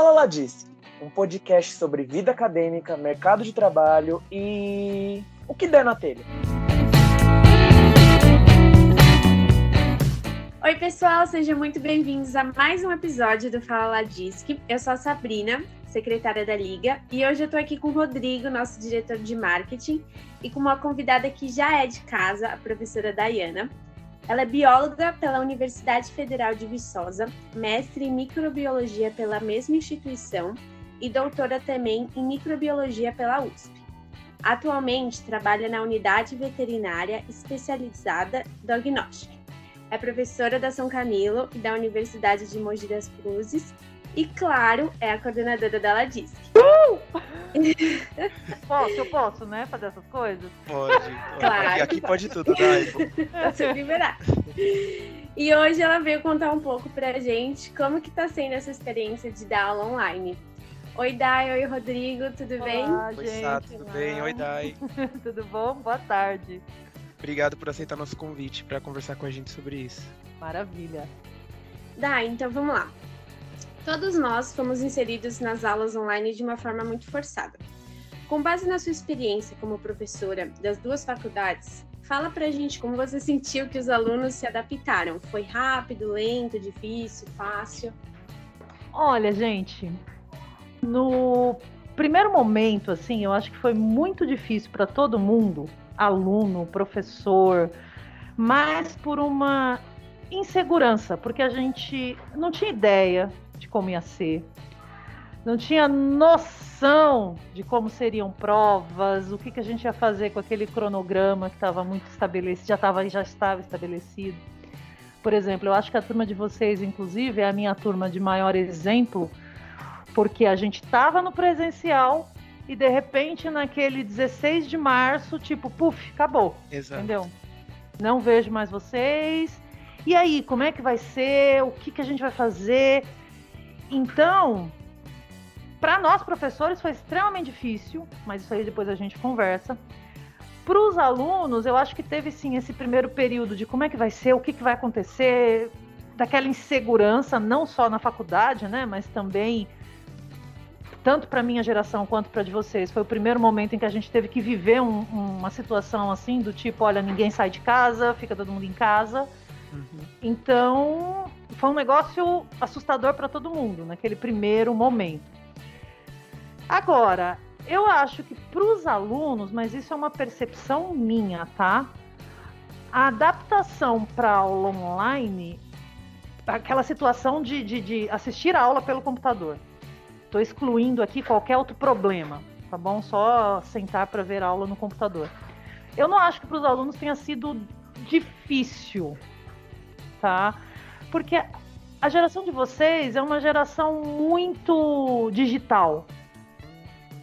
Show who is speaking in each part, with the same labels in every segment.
Speaker 1: Fala Lá Disse, um podcast sobre vida acadêmica, mercado de trabalho e o que der na telha.
Speaker 2: Oi, pessoal, sejam muito bem-vindos a mais um episódio do Fala Lá Disque. Eu sou a Sabrina, secretária da Liga, e hoje eu tô aqui com o Rodrigo, nosso diretor de marketing, e com uma convidada que já é de casa, a professora Dayana. Ela é bióloga pela Universidade Federal de Viçosa, mestre em microbiologia pela mesma instituição e doutora também em microbiologia pela USP. Atualmente trabalha na unidade veterinária especializada Diagnóstica. É professora da São Camilo e da Universidade de Mogi das Cruzes e, claro, é a coordenadora da Ladisc.
Speaker 3: Uh! posso, eu posso, né, fazer essas coisas?
Speaker 4: Pode.
Speaker 2: Claro.
Speaker 4: Aqui, aqui pode tudo, Dai.
Speaker 2: Você liberar. E hoje ela veio contar um pouco pra gente como que tá sendo essa experiência de dar aula online. Oi, Dai. Oi, Rodrigo. Tudo
Speaker 3: Olá,
Speaker 2: bem?
Speaker 4: Oi,
Speaker 3: gente.
Speaker 4: Sá, tudo bem? Oi, Dai.
Speaker 3: tudo bom? Boa tarde.
Speaker 4: Obrigado por aceitar nosso convite para conversar com a gente sobre isso.
Speaker 3: Maravilha.
Speaker 2: Dai, então vamos lá. Todos nós fomos inseridos nas aulas online de uma forma muito forçada. Com base na sua experiência como professora das duas faculdades, fala pra gente como você sentiu que os alunos se adaptaram. Foi rápido, lento, difícil, fácil?
Speaker 3: Olha, gente, no primeiro momento, assim, eu acho que foi muito difícil para todo mundo, aluno, professor, mas por uma insegurança, porque a gente não tinha ideia de como ia ser, não tinha noção de como seriam provas, o que, que a gente ia fazer com aquele cronograma que estava muito estabelecido, já, tava, já estava estabelecido. Por exemplo, eu acho que a turma de vocês, inclusive, é a minha turma de maior exemplo, porque a gente estava no presencial e de repente naquele 16 de março, tipo, puf, acabou,
Speaker 4: Exato.
Speaker 3: entendeu? Não vejo mais vocês. E aí, como é que vai ser? O que, que a gente vai fazer? Então, para nós professores foi extremamente difícil, mas isso aí depois a gente conversa. Para os alunos, eu acho que teve sim esse primeiro período de como é que vai ser, o que, que vai acontecer, daquela insegurança, não só na faculdade, né, mas também tanto para minha geração quanto para de vocês. Foi o primeiro momento em que a gente teve que viver um- uma situação assim do tipo, olha, ninguém sai de casa, fica todo mundo em casa.
Speaker 4: Uhum.
Speaker 3: Então, foi um negócio assustador para todo mundo naquele primeiro momento. Agora, eu acho que para os alunos, mas isso é uma percepção minha, tá? A adaptação para aula online, aquela situação de, de, de assistir a aula pelo computador. Estou excluindo aqui qualquer outro problema, tá bom? Só sentar para ver aula no computador. Eu não acho que para os alunos tenha sido difícil, tá? Porque a geração de vocês é uma geração muito digital.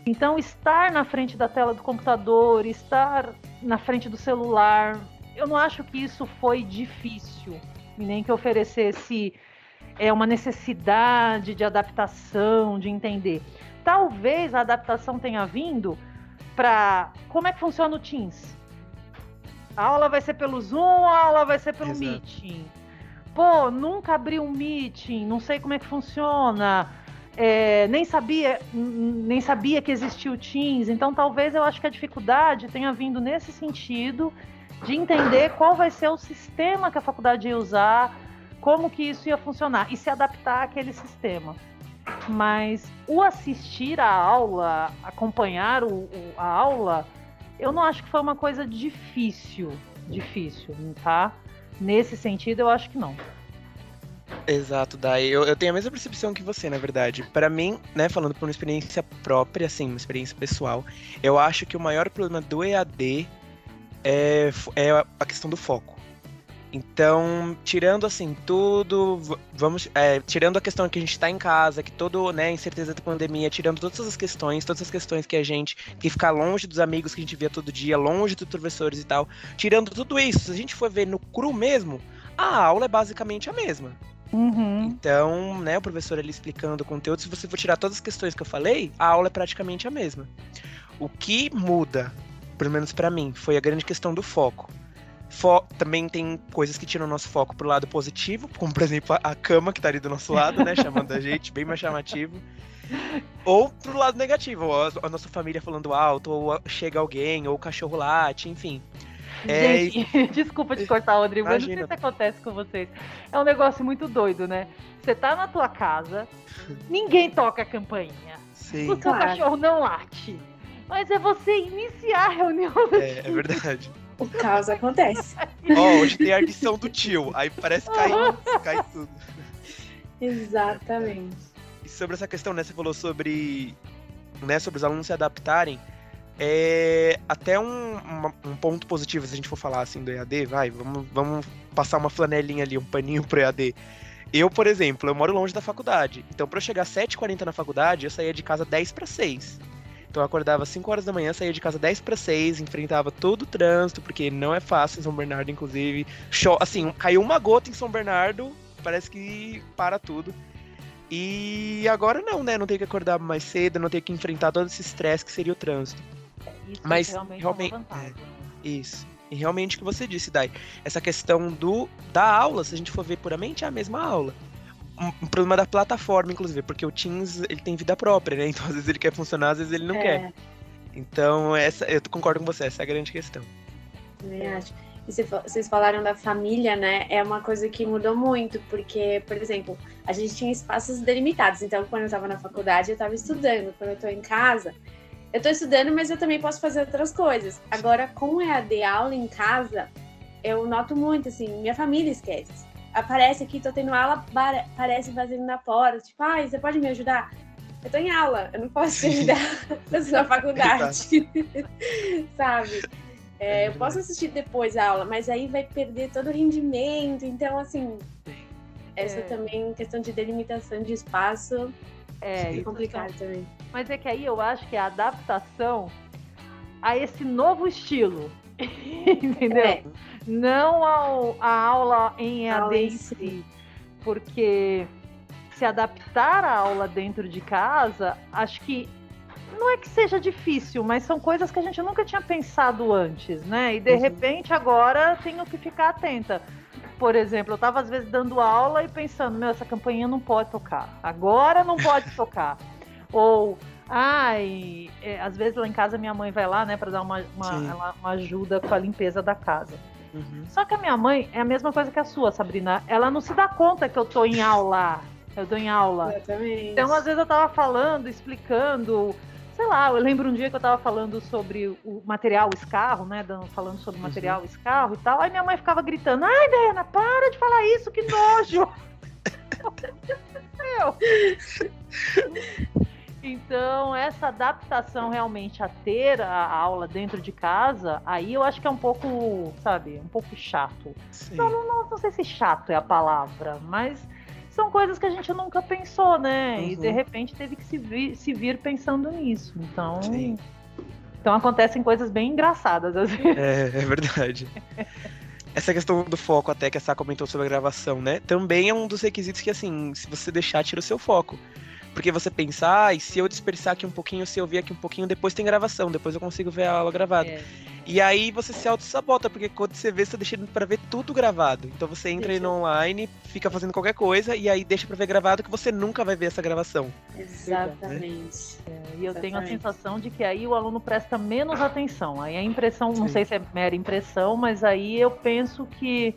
Speaker 3: Então, estar na frente da tela do computador, estar na frente do celular, eu não acho que isso foi difícil, nem que oferecesse é, uma necessidade de adaptação, de entender. Talvez a adaptação tenha vindo para como é que funciona o Teams. A aula vai ser pelo Zoom, a aula vai ser pelo
Speaker 4: Exato.
Speaker 3: Meeting. Pô, nunca abri um Meeting, não sei como é que funciona. É, nem sabia nem sabia que existia o Teams, então talvez eu acho que a dificuldade tenha vindo nesse sentido de entender qual vai ser o sistema que a faculdade ia usar, como que isso ia funcionar e se adaptar àquele sistema. Mas o assistir a aula, acompanhar o- o- a aula, eu não acho que foi uma coisa difícil, difícil, tá? Nesse sentido, eu acho que não.
Speaker 4: Exato, Dai. Eu, eu tenho a mesma percepção que você, na verdade. Para mim, né, falando por uma experiência própria, assim, uma experiência pessoal, eu acho que o maior problema do EAD é, é a questão do foco. Então, tirando assim tudo, vamos, é, tirando a questão que a gente tá em casa, que todo, né, incerteza da pandemia, tirando todas as questões, todas as questões que a gente, que ficar longe dos amigos que a gente via todo dia, longe dos professores e tal, tirando tudo isso, se a gente for ver no cru mesmo, a aula é basicamente a mesma.
Speaker 3: Uhum.
Speaker 4: Então, né, o professor ali explicando o conteúdo, se você for tirar todas as questões que eu falei, a aula é praticamente a mesma. O que muda, pelo menos pra mim, foi a grande questão do foco. Fo também tem coisas que tiram o nosso foco pro lado positivo, como por exemplo a cama que tá ali do nosso lado, né? Chamando a gente, bem mais chamativo. Ou pro lado negativo, a, nossa família falando alto, ou chega alguém, ou o cachorro late, enfim.
Speaker 3: É, gente, desculpa te cortar, Rodrigo, mas não sei se acontece com vocês. É um negócio muito doido, né? Você tá na tua casa, ninguém toca a campainha. Sim. O seu claro. cachorro não late. Mas é você iniciar a reunião.
Speaker 4: É, é verdade.
Speaker 2: O caos acontece.
Speaker 4: Ó, oh, hoje tem a edição do tio. Aí parece que cai, tudo.
Speaker 2: Exatamente.
Speaker 4: E sobre essa questão, né? Você falou sobre, né, sobre os alunos se adaptarem. É até um, um ponto positivo, se a gente for falar assim do EAD, vai, vamos, vamos passar uma flanelinha ali, um paninho pro EAD. Eu, por exemplo, eu moro longe da faculdade. Então, para eu chegar às 7h40 na faculdade, eu saía de casa 10 para 6. Então, eu acordava às 5 horas da manhã, saía de casa 10 para 6, enfrentava todo o trânsito, porque não é fácil em São Bernardo, inclusive. Show, assim, caiu uma gota em São Bernardo, parece que para tudo. E agora não, né? Não tem que acordar mais cedo, não tem que enfrentar todo esse estresse que seria o trânsito.
Speaker 3: Isso Mas realmente, realmente é,
Speaker 4: é isso. E realmente o que você disse, Dai, essa questão do da aula, se a gente for ver puramente, é a mesma aula. Um, problema da plataforma, inclusive, porque o Teams ele tem vida própria, né? Então às vezes ele quer funcionar, às vezes ele não é. quer. Então, essa, eu concordo com você, essa é a grande questão.
Speaker 2: Também acho. E vocês falaram da família, né? É uma coisa que mudou muito, porque, por exemplo, a gente tinha espaços delimitados. Então, quando eu estava na faculdade, eu estava estudando. Quando eu estou em casa, eu tô estudando, mas eu também posso fazer outras coisas. Agora, com EAD aula em casa, eu noto muito, assim, minha família esquece. Aparece aqui, tô tendo aula, aparece fazendo na porta, tipo, ai, ah, você pode me ajudar? Eu tô em aula, eu não posso te ajudar, eu na faculdade, sabe? É, eu posso assistir depois a aula, mas aí vai perder todo o rendimento, então, assim, essa é. também questão de delimitação de espaço é, é complicado também.
Speaker 3: Mas é que aí eu acho que é a adaptação a esse novo estilo. Entendeu? É. Não ao, a aula em EAD em si. Porque se adaptar à aula dentro de casa, acho que não é que seja difícil, mas são coisas que a gente nunca tinha pensado antes, né? E de uhum. repente agora tenho que ficar atenta. Por exemplo, eu estava às vezes dando aula e pensando, meu, essa campainha não pode tocar. Agora não pode tocar. Ou, ai, é, às vezes lá em casa minha mãe vai lá, né, para dar uma, uma, uma, ajuda com a limpeza da casa. Uhum. Só que a minha mãe é a mesma coisa que a sua, Sabrina. Ela não se dá conta que eu tô em aula. Eu dou em aula.
Speaker 2: Exatamente.
Speaker 3: Então, às vezes, eu tava falando, explicando. Sei lá, eu lembro um dia que eu tava falando sobre o material escarro, né? Falando sobre o uhum. material escarro e tal. Aí minha mãe ficava gritando: Ai, Diana, para de falar isso, que nojo! Meu! Então, essa adaptação realmente a ter a aula dentro de casa, aí eu acho que é um pouco, sabe, um pouco chato. Não, não, não, não, sei se chato é a palavra, mas são coisas que a gente nunca pensou, né? Uhum. E de repente teve que se vir, se vir pensando nisso. Então. Sim. Então acontecem coisas bem engraçadas às vezes.
Speaker 4: É, é verdade. Essa questão do foco, até que a Sá comentou sobre a gravação, né? Também é um dos requisitos que, assim, se você deixar, tira o seu foco. Porque você pensar, ah, e se eu dispersar aqui um pouquinho, se eu ver aqui um pouquinho, depois tem gravação, depois eu consigo ver a aula gravada. É. E aí você se auto-sabota, porque quando você vê, você tá deixando pra ver tudo gravado. Então você entra aí no online, fica fazendo qualquer coisa, e aí deixa pra ver gravado que você nunca vai ver essa gravação.
Speaker 2: Exatamente.
Speaker 3: É, e eu Exatamente. tenho a sensação de que aí o aluno presta menos atenção. Aí a impressão, Sim. não sei se é mera impressão, mas aí eu penso que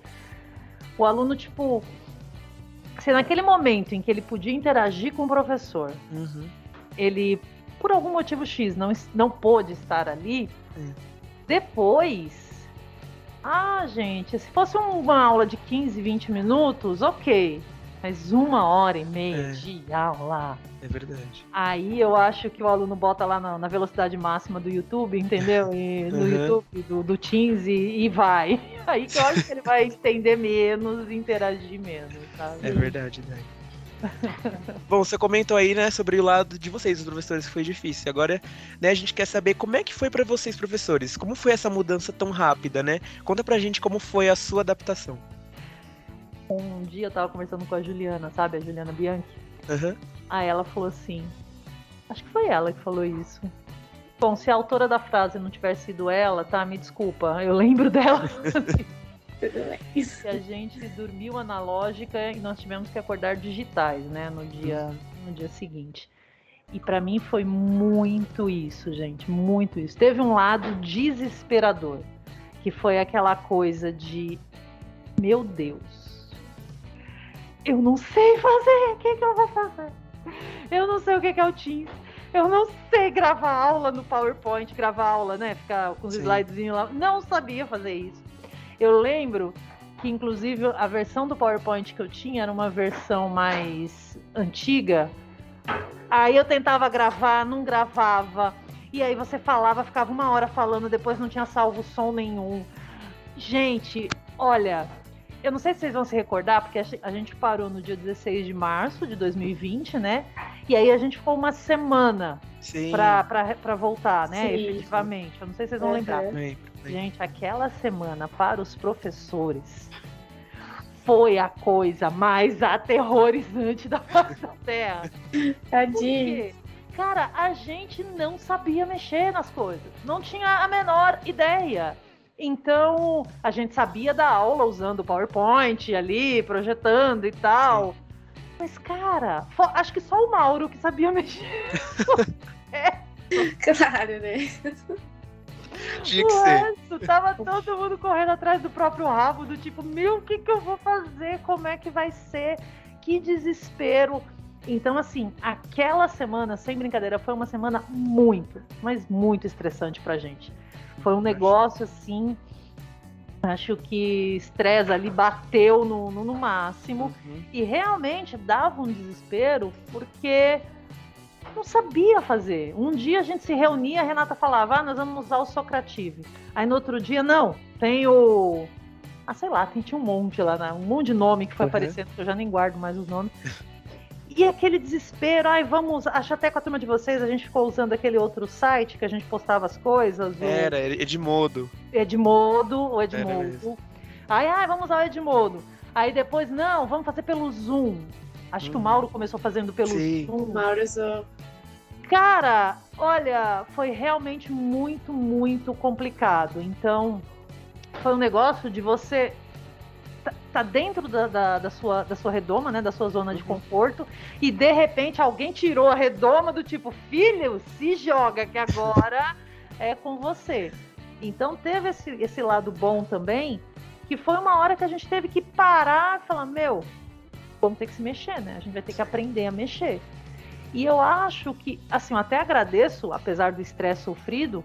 Speaker 3: o aluno, tipo, se naquele momento em que ele podia interagir com o professor, uhum. ele, por algum motivo X, não, não pôde estar ali, uhum. depois. Ah, gente, se fosse uma aula de 15, 20 minutos, ok. Mas uma hora e meia é. de aula.
Speaker 4: É verdade.
Speaker 3: Aí eu acho que o aluno bota lá na, na velocidade máxima do YouTube, entendeu? E no uhum. YouTube, do, do Teams e, e, vai. Aí que eu acho que ele vai entender menos, interagir menos, sabe?
Speaker 4: É verdade, né? Bom, você comentou aí, né, sobre o lado de vocês, os professores, que foi difícil. Agora, né, a gente quer saber como é que foi para vocês, professores. Como foi essa mudança tão rápida, né? Conta pra gente como foi a sua adaptação.
Speaker 3: Um dia eu tava conversando com a Juliana, sabe? A Juliana Bianchi.
Speaker 4: Uhum.
Speaker 3: Aí ela falou assim. Acho que foi ela que falou isso. Bom, se a autora da frase não tivesse sido ela, tá? Me desculpa. Eu lembro dela.
Speaker 2: Tudo bem.
Speaker 3: que a gente dormiu analógica e nós tivemos que acordar digitais, né, no dia, no dia seguinte. E para mim foi muito isso, gente, muito isso. Teve um lado desesperador, que foi aquela coisa de meu Deus, eu não sei fazer, o que, que eu vou fazer? Eu não sei o que, que é o Teams. Eu não sei gravar aula no PowerPoint, gravar aula, né? Ficar com os
Speaker 4: Sim.
Speaker 3: slidezinhos lá. Não sabia fazer isso. Eu lembro que, inclusive, a versão do PowerPoint que eu tinha era uma versão mais antiga. Aí eu tentava gravar, não gravava. E aí você falava, ficava uma hora falando, depois não tinha salvo som nenhum. Gente, olha, eu não sei se vocês vão se recordar, porque a ge- a gente parou no dia 16 de março de 2020, né? E aí a gente ficou uma semana pra voltar, né?
Speaker 2: Sim.
Speaker 3: Efetivamente. Eu não sei se vocês vão
Speaker 2: Uhum.
Speaker 3: lembrar.
Speaker 4: Lembro.
Speaker 3: Gente, aquela semana para os professores foi a coisa mais aterrorizante da face da Terra. Por
Speaker 2: Tadinho.
Speaker 3: quê? Cara, a gente não sabia mexer nas coisas. Não tinha a menor ideia. Então, a gente sabia dar aula usando o PowerPoint ali, projetando e tal. Mas, cara, acho que só o Mauro que sabia mexer.
Speaker 2: Claro, né?
Speaker 4: Tinha que
Speaker 3: O
Speaker 4: ser.
Speaker 3: resto, tava todo mundo correndo atrás do próprio rabo, do tipo, meu, o que, que eu vou fazer? Como é que vai ser? Que desespero. Então, assim, aquela semana, sem brincadeira, foi uma semana muito, mas muito estressante pra gente. Foi um negócio assim. Acho que estresse ali bateu no, no, no máximo.
Speaker 4: Uhum.
Speaker 3: E realmente dava um desespero porque não sabia fazer. Um dia a gente se reunia, a Renata falava, ah, nós vamos usar o Socrative. Aí no outro dia, não, tem o. Ah, sei lá, tem, tinha um monte lá, né? um monte de nome que foi
Speaker 4: Uhum.
Speaker 3: aparecendo, que eu já nem guardo mais os nomes. E aquele desespero, ai, vamos. Acho até com a turma de vocês, a gente ficou usando aquele outro site que a gente postava as coisas. o-
Speaker 4: Era, Edmodo.
Speaker 3: Edmodo, o Edmodo. Aí, ai, vamos usar o Edmodo. Aí depois, não, vamos fazer pelo Zoom. Acho que o
Speaker 4: Uhum.
Speaker 3: Mauro começou fazendo pelo
Speaker 4: Sim.
Speaker 2: O
Speaker 3: Zoom.
Speaker 2: Mauro.
Speaker 3: Cara, olha, foi realmente muito, muito complicado. Então, foi um negócio de você tá, dentro da, da, da sua, da sua redoma, né? Da sua zona de
Speaker 4: Uhum.
Speaker 3: conforto, e de repente alguém tirou a redoma do tipo, filho, se joga, que agora é com você. Então teve esse, esse lado bom também, que foi uma hora que a gente teve que parar e falar, meu, vamos ter que se mexer, né? A gente vai ter que aprender a mexer. E eu acho que, assim, eu até agradeço, apesar do estresse sofrido,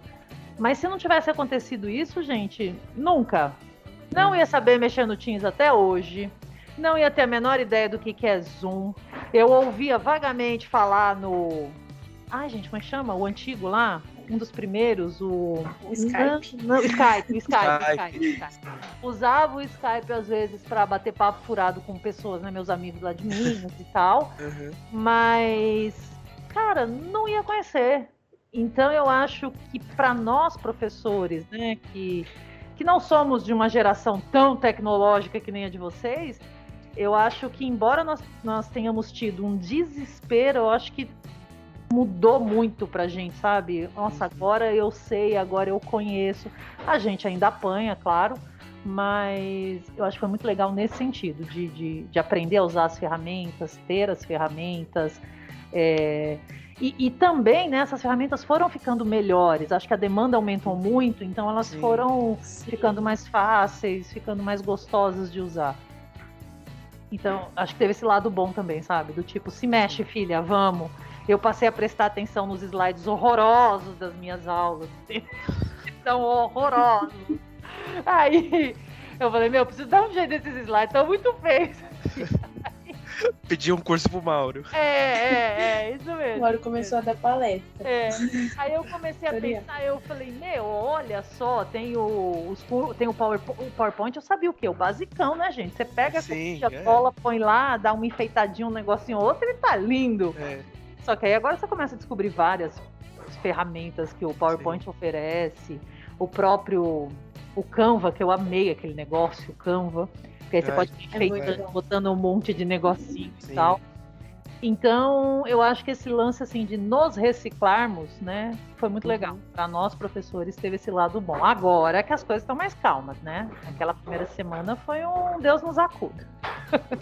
Speaker 3: mas se não tivesse acontecido isso, gente, nunca. Não ia saber mexer no Teams até hoje. Não ia ter a menor ideia do que, que é Zoom. Eu ouvia vagamente falar no. Ai, gente, como é que chama? O antigo lá? Um dos primeiros, o.
Speaker 2: O Skype.
Speaker 3: Não, não, Skype, o Skype, o
Speaker 4: Skype.
Speaker 3: Skype, Skype. Usava o Skype às vezes para bater papo furado com pessoas, né? Meus amigos lá de Minas e tal.
Speaker 4: Uhum.
Speaker 3: Mas, cara, não ia conhecer. Então eu acho que para nós professores, né, que, que não somos de uma geração tão tecnológica que nem a de vocês, eu acho que embora nós, nós tenhamos tido um desespero, eu acho que mudou muito pra gente, sabe? Nossa, agora eu sei, agora eu conheço. A gente ainda apanha, claro, mas eu acho que foi muito legal nesse sentido, de, de, de aprender a usar as ferramentas, ter as ferramentas. é, E, e também, né, essas ferramentas foram ficando melhores. Acho que a demanda aumentou muito, então elas
Speaker 4: Sim.
Speaker 3: foram
Speaker 2: Sim.
Speaker 3: ficando mais fáceis, ficando mais gostosas de usar. Então, acho que teve esse lado bom também, sabe? Do tipo, se mexe, filha, vamos. Eu passei a prestar atenção nos slides horrorosos das minhas aulas. São horrorosos. Aí eu falei, meu, preciso dar um jeito desses slides, estão muito feios.
Speaker 4: Pedi um curso pro Mauro.
Speaker 3: É, é, é, isso
Speaker 2: O
Speaker 3: mesmo.
Speaker 2: Mauro começou a dar palestra.
Speaker 3: É. Aí eu comecei a pensar, eu falei, meu, olha só, tem o, os tem o, Power, o PowerPoint, eu sabia o quê? O basicão, né, gente? Você pega
Speaker 4: Sim,
Speaker 3: a
Speaker 4: é.
Speaker 3: cola, põe lá, dá uma enfeitadinha, um negocinho outro, ele tá lindo.
Speaker 4: É.
Speaker 3: Só que aí agora você começa a descobrir várias ferramentas que o PowerPoint oferece, o próprio o Canva, que eu amei aquele negócio, o Canva, que aí você
Speaker 4: Ai,
Speaker 3: pode ir
Speaker 2: é
Speaker 3: enfeitando,
Speaker 2: bom.
Speaker 3: botando um monte de negocinho e
Speaker 4: Sim.
Speaker 3: tal. Então, eu acho que esse lance assim de nos reciclarmos, né, foi muito legal.
Speaker 4: Uhum.
Speaker 3: Para nós professores teve esse lado bom. Agora é que as coisas estão mais calmas, né? Aquela primeira semana foi um Deus nos acuda.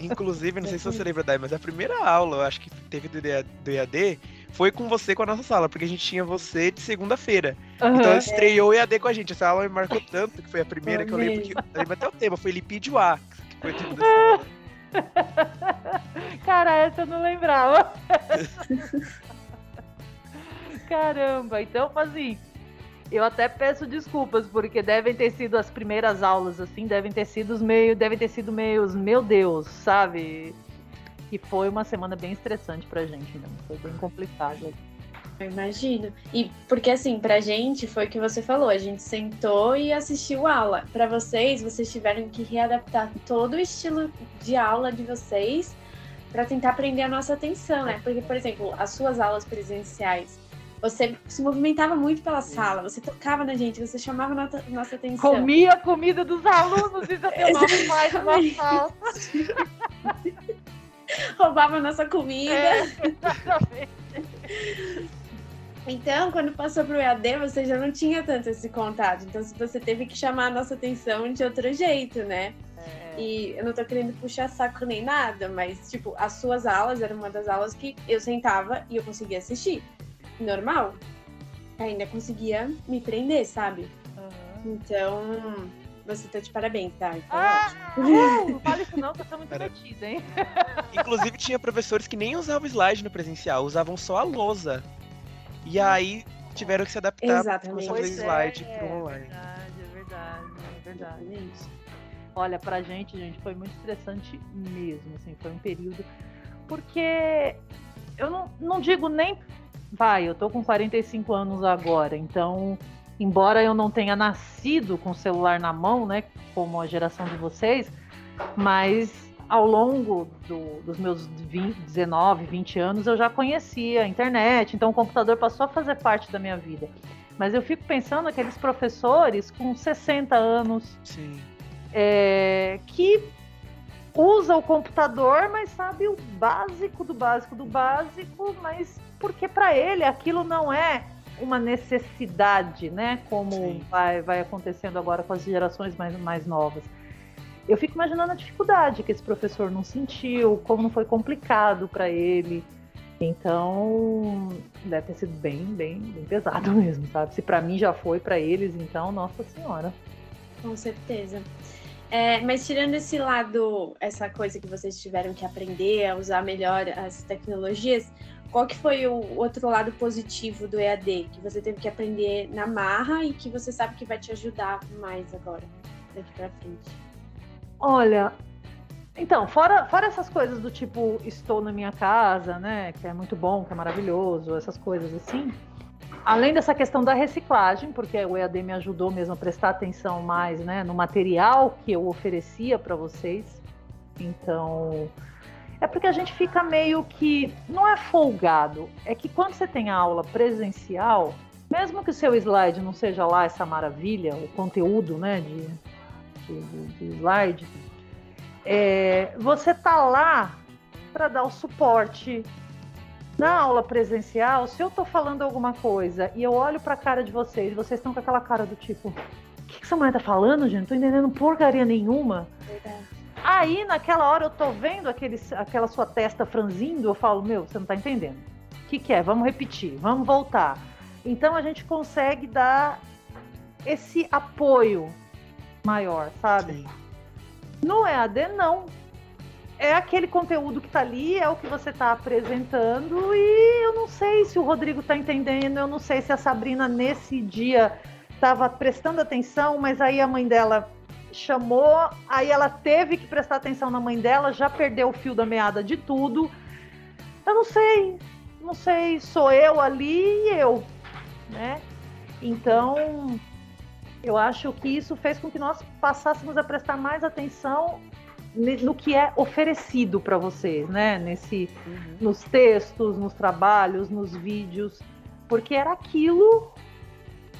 Speaker 4: Inclusive, não sei se você lembra, Dai, mas a primeira aula, eu acho que teve do EAD foi com você com a nossa sala, porque a gente tinha você de segunda-feira.
Speaker 3: Uhum.
Speaker 4: Então estreou o EAD com a gente. Essa aula me marcou tanto que foi a primeira que eu lembro que. Eu lembro até o tema, foi Lipídio A, que foi o tema dessa aula.
Speaker 3: Cara, essa eu não lembrava. Caramba, então assim, eu até peço desculpas, porque devem ter sido as primeiras aulas, assim, devem ter sido meio, devem ter sido meios, meu Deus, sabe? E foi uma semana bem estressante pra gente, né? Foi bem complicado.
Speaker 2: Eu imagino. E porque assim, pra gente foi o que você falou, a gente sentou e assistiu aula. Pra vocês, vocês tiveram que readaptar todo o estilo de aula de vocês para tentar prender a nossa atenção, né? Porque, por exemplo, as suas aulas presenciais, você se movimentava muito pela sala, você tocava na gente, você chamava nossa, nossa atenção.
Speaker 3: Comia a comida dos alunos e já mais uma falta.
Speaker 2: Roubava a nossa comida.
Speaker 3: É, exatamente.
Speaker 2: Então, quando passou pro EAD, você já não tinha tanto esse contato. Então, você teve que chamar a nossa atenção de outro jeito, né?
Speaker 3: É.
Speaker 2: E eu não tô querendo puxar saco nem nada, mas, tipo, as suas aulas eram uma das aulas que eu sentava e eu conseguia assistir. Normal. Ainda conseguia me prender, sabe?
Speaker 3: Uhum.
Speaker 2: Então, você tá de parabéns, tá? Então,
Speaker 3: Ah,
Speaker 2: ótimo.
Speaker 3: uh, não fala isso não, que eu sou muito
Speaker 4: Parabéns.
Speaker 3: metida, hein?
Speaker 4: Inclusive, tinha professores que nem usavam slide no presencial, usavam só a lousa. E aí tiveram que se adaptar
Speaker 2: Exatamente.
Speaker 4: para fazer
Speaker 3: Pois é,
Speaker 4: slide
Speaker 3: é,
Speaker 4: pro online.
Speaker 3: verdade, é verdade, é verdade.
Speaker 2: Exatamente.
Speaker 3: Olha, pra gente, gente, foi muito estressante mesmo, assim, foi um período. Porque eu não, não digo nem. Vai, eu tô com 45 anos agora, então, embora eu não tenha nascido com o celular na mão, né, como a geração de vocês, mas ao longo do- dos meus 20, 19, 20 anos eu já conhecia a internet, então o computador passou a fazer parte da minha vida. Mas eu fico pensando aqueles professores com 60 anos, é, que usa o computador, mas sabe o básico do básico do básico, mas porque para ele aquilo não é uma necessidade, né? Como
Speaker 4: Sim.
Speaker 3: vai, vai acontecendo agora com as gerações mais, mais novas. Eu fico imaginando a dificuldade que esse professor não sentiu, como não foi complicado para ele. Então, deve ter sido bem, bem, bem pesado mesmo, sabe? Se para mim já foi, para eles, então, nossa senhora.
Speaker 2: Com certeza. É, mas tirando esse lado, essa coisa que vocês tiveram que aprender a usar melhor as tecnologias, qual que foi o outro lado positivo do EAD que você teve que aprender na marra e que você sabe que vai te ajudar mais agora, daqui pra frente?
Speaker 3: Olha, então, fora, fora essas coisas do tipo estou na minha casa, né? Que é muito bom, que é maravilhoso, essas coisas assim. Além dessa questão da reciclagem, porque o EAD me ajudou mesmo a prestar atenção mais né, no material que eu oferecia para vocês. Então, é porque a gente fica meio que. Não é folgado, é que quando você tem a aula presencial, mesmo que o seu slide não seja lá essa maravilha, o conteúdo né, de, de, de- de slide, é, você tá lá para dar o suporte. Na aula presencial, se eu tô falando alguma coisa e eu olho pra cara de vocês, vocês estão com aquela cara do tipo, o que, que essa mulher tá falando, gente? Não tô entendendo porcaria nenhuma.
Speaker 2: Verdade.
Speaker 3: Aí, naquela hora, eu tô vendo aquele, aquela sua testa franzindo, eu falo, meu, você não tá entendendo. O que, que é? Vamos repetir, vamos voltar. Então a gente consegue dar esse apoio maior, sabe?
Speaker 4: Sim.
Speaker 3: No EAD, não. É aquele conteúdo que tá ali, é o que você tá apresentando, e eu não sei se o Rodrigo tá entendendo, eu não sei se a Sabrina nesse dia estava prestando atenção, mas aí a mãe dela chamou, aí ela teve que prestar atenção na mãe dela, já perdeu o fio da meada de tudo. Eu não sei, não sei, sou eu ali e eu, né? Então, eu acho que isso fez com que nós passássemos a prestar mais atenção no que é oferecido para vocês, né? Nesse,
Speaker 4: Uhum.
Speaker 3: nos textos, nos trabalhos, nos vídeos, porque era aquilo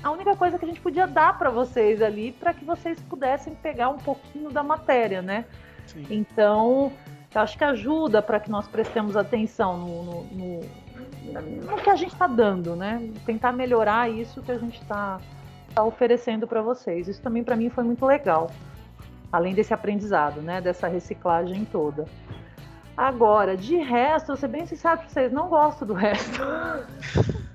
Speaker 3: a única coisa que a gente podia dar para vocês ali para que vocês pudessem pegar um pouquinho da matéria, né?
Speaker 4: Sim.
Speaker 3: Então, Eu acho que ajuda para que nós prestemos atenção no, no, no, no que a gente está dando, né? Tentar melhorar isso que a gente está tá oferecendo para vocês. Isso também para mim foi muito legal. Além desse aprendizado, né? Dessa reciclagem toda. Agora, de resto, eu ser bem sincero pra vocês, não gosto do resto.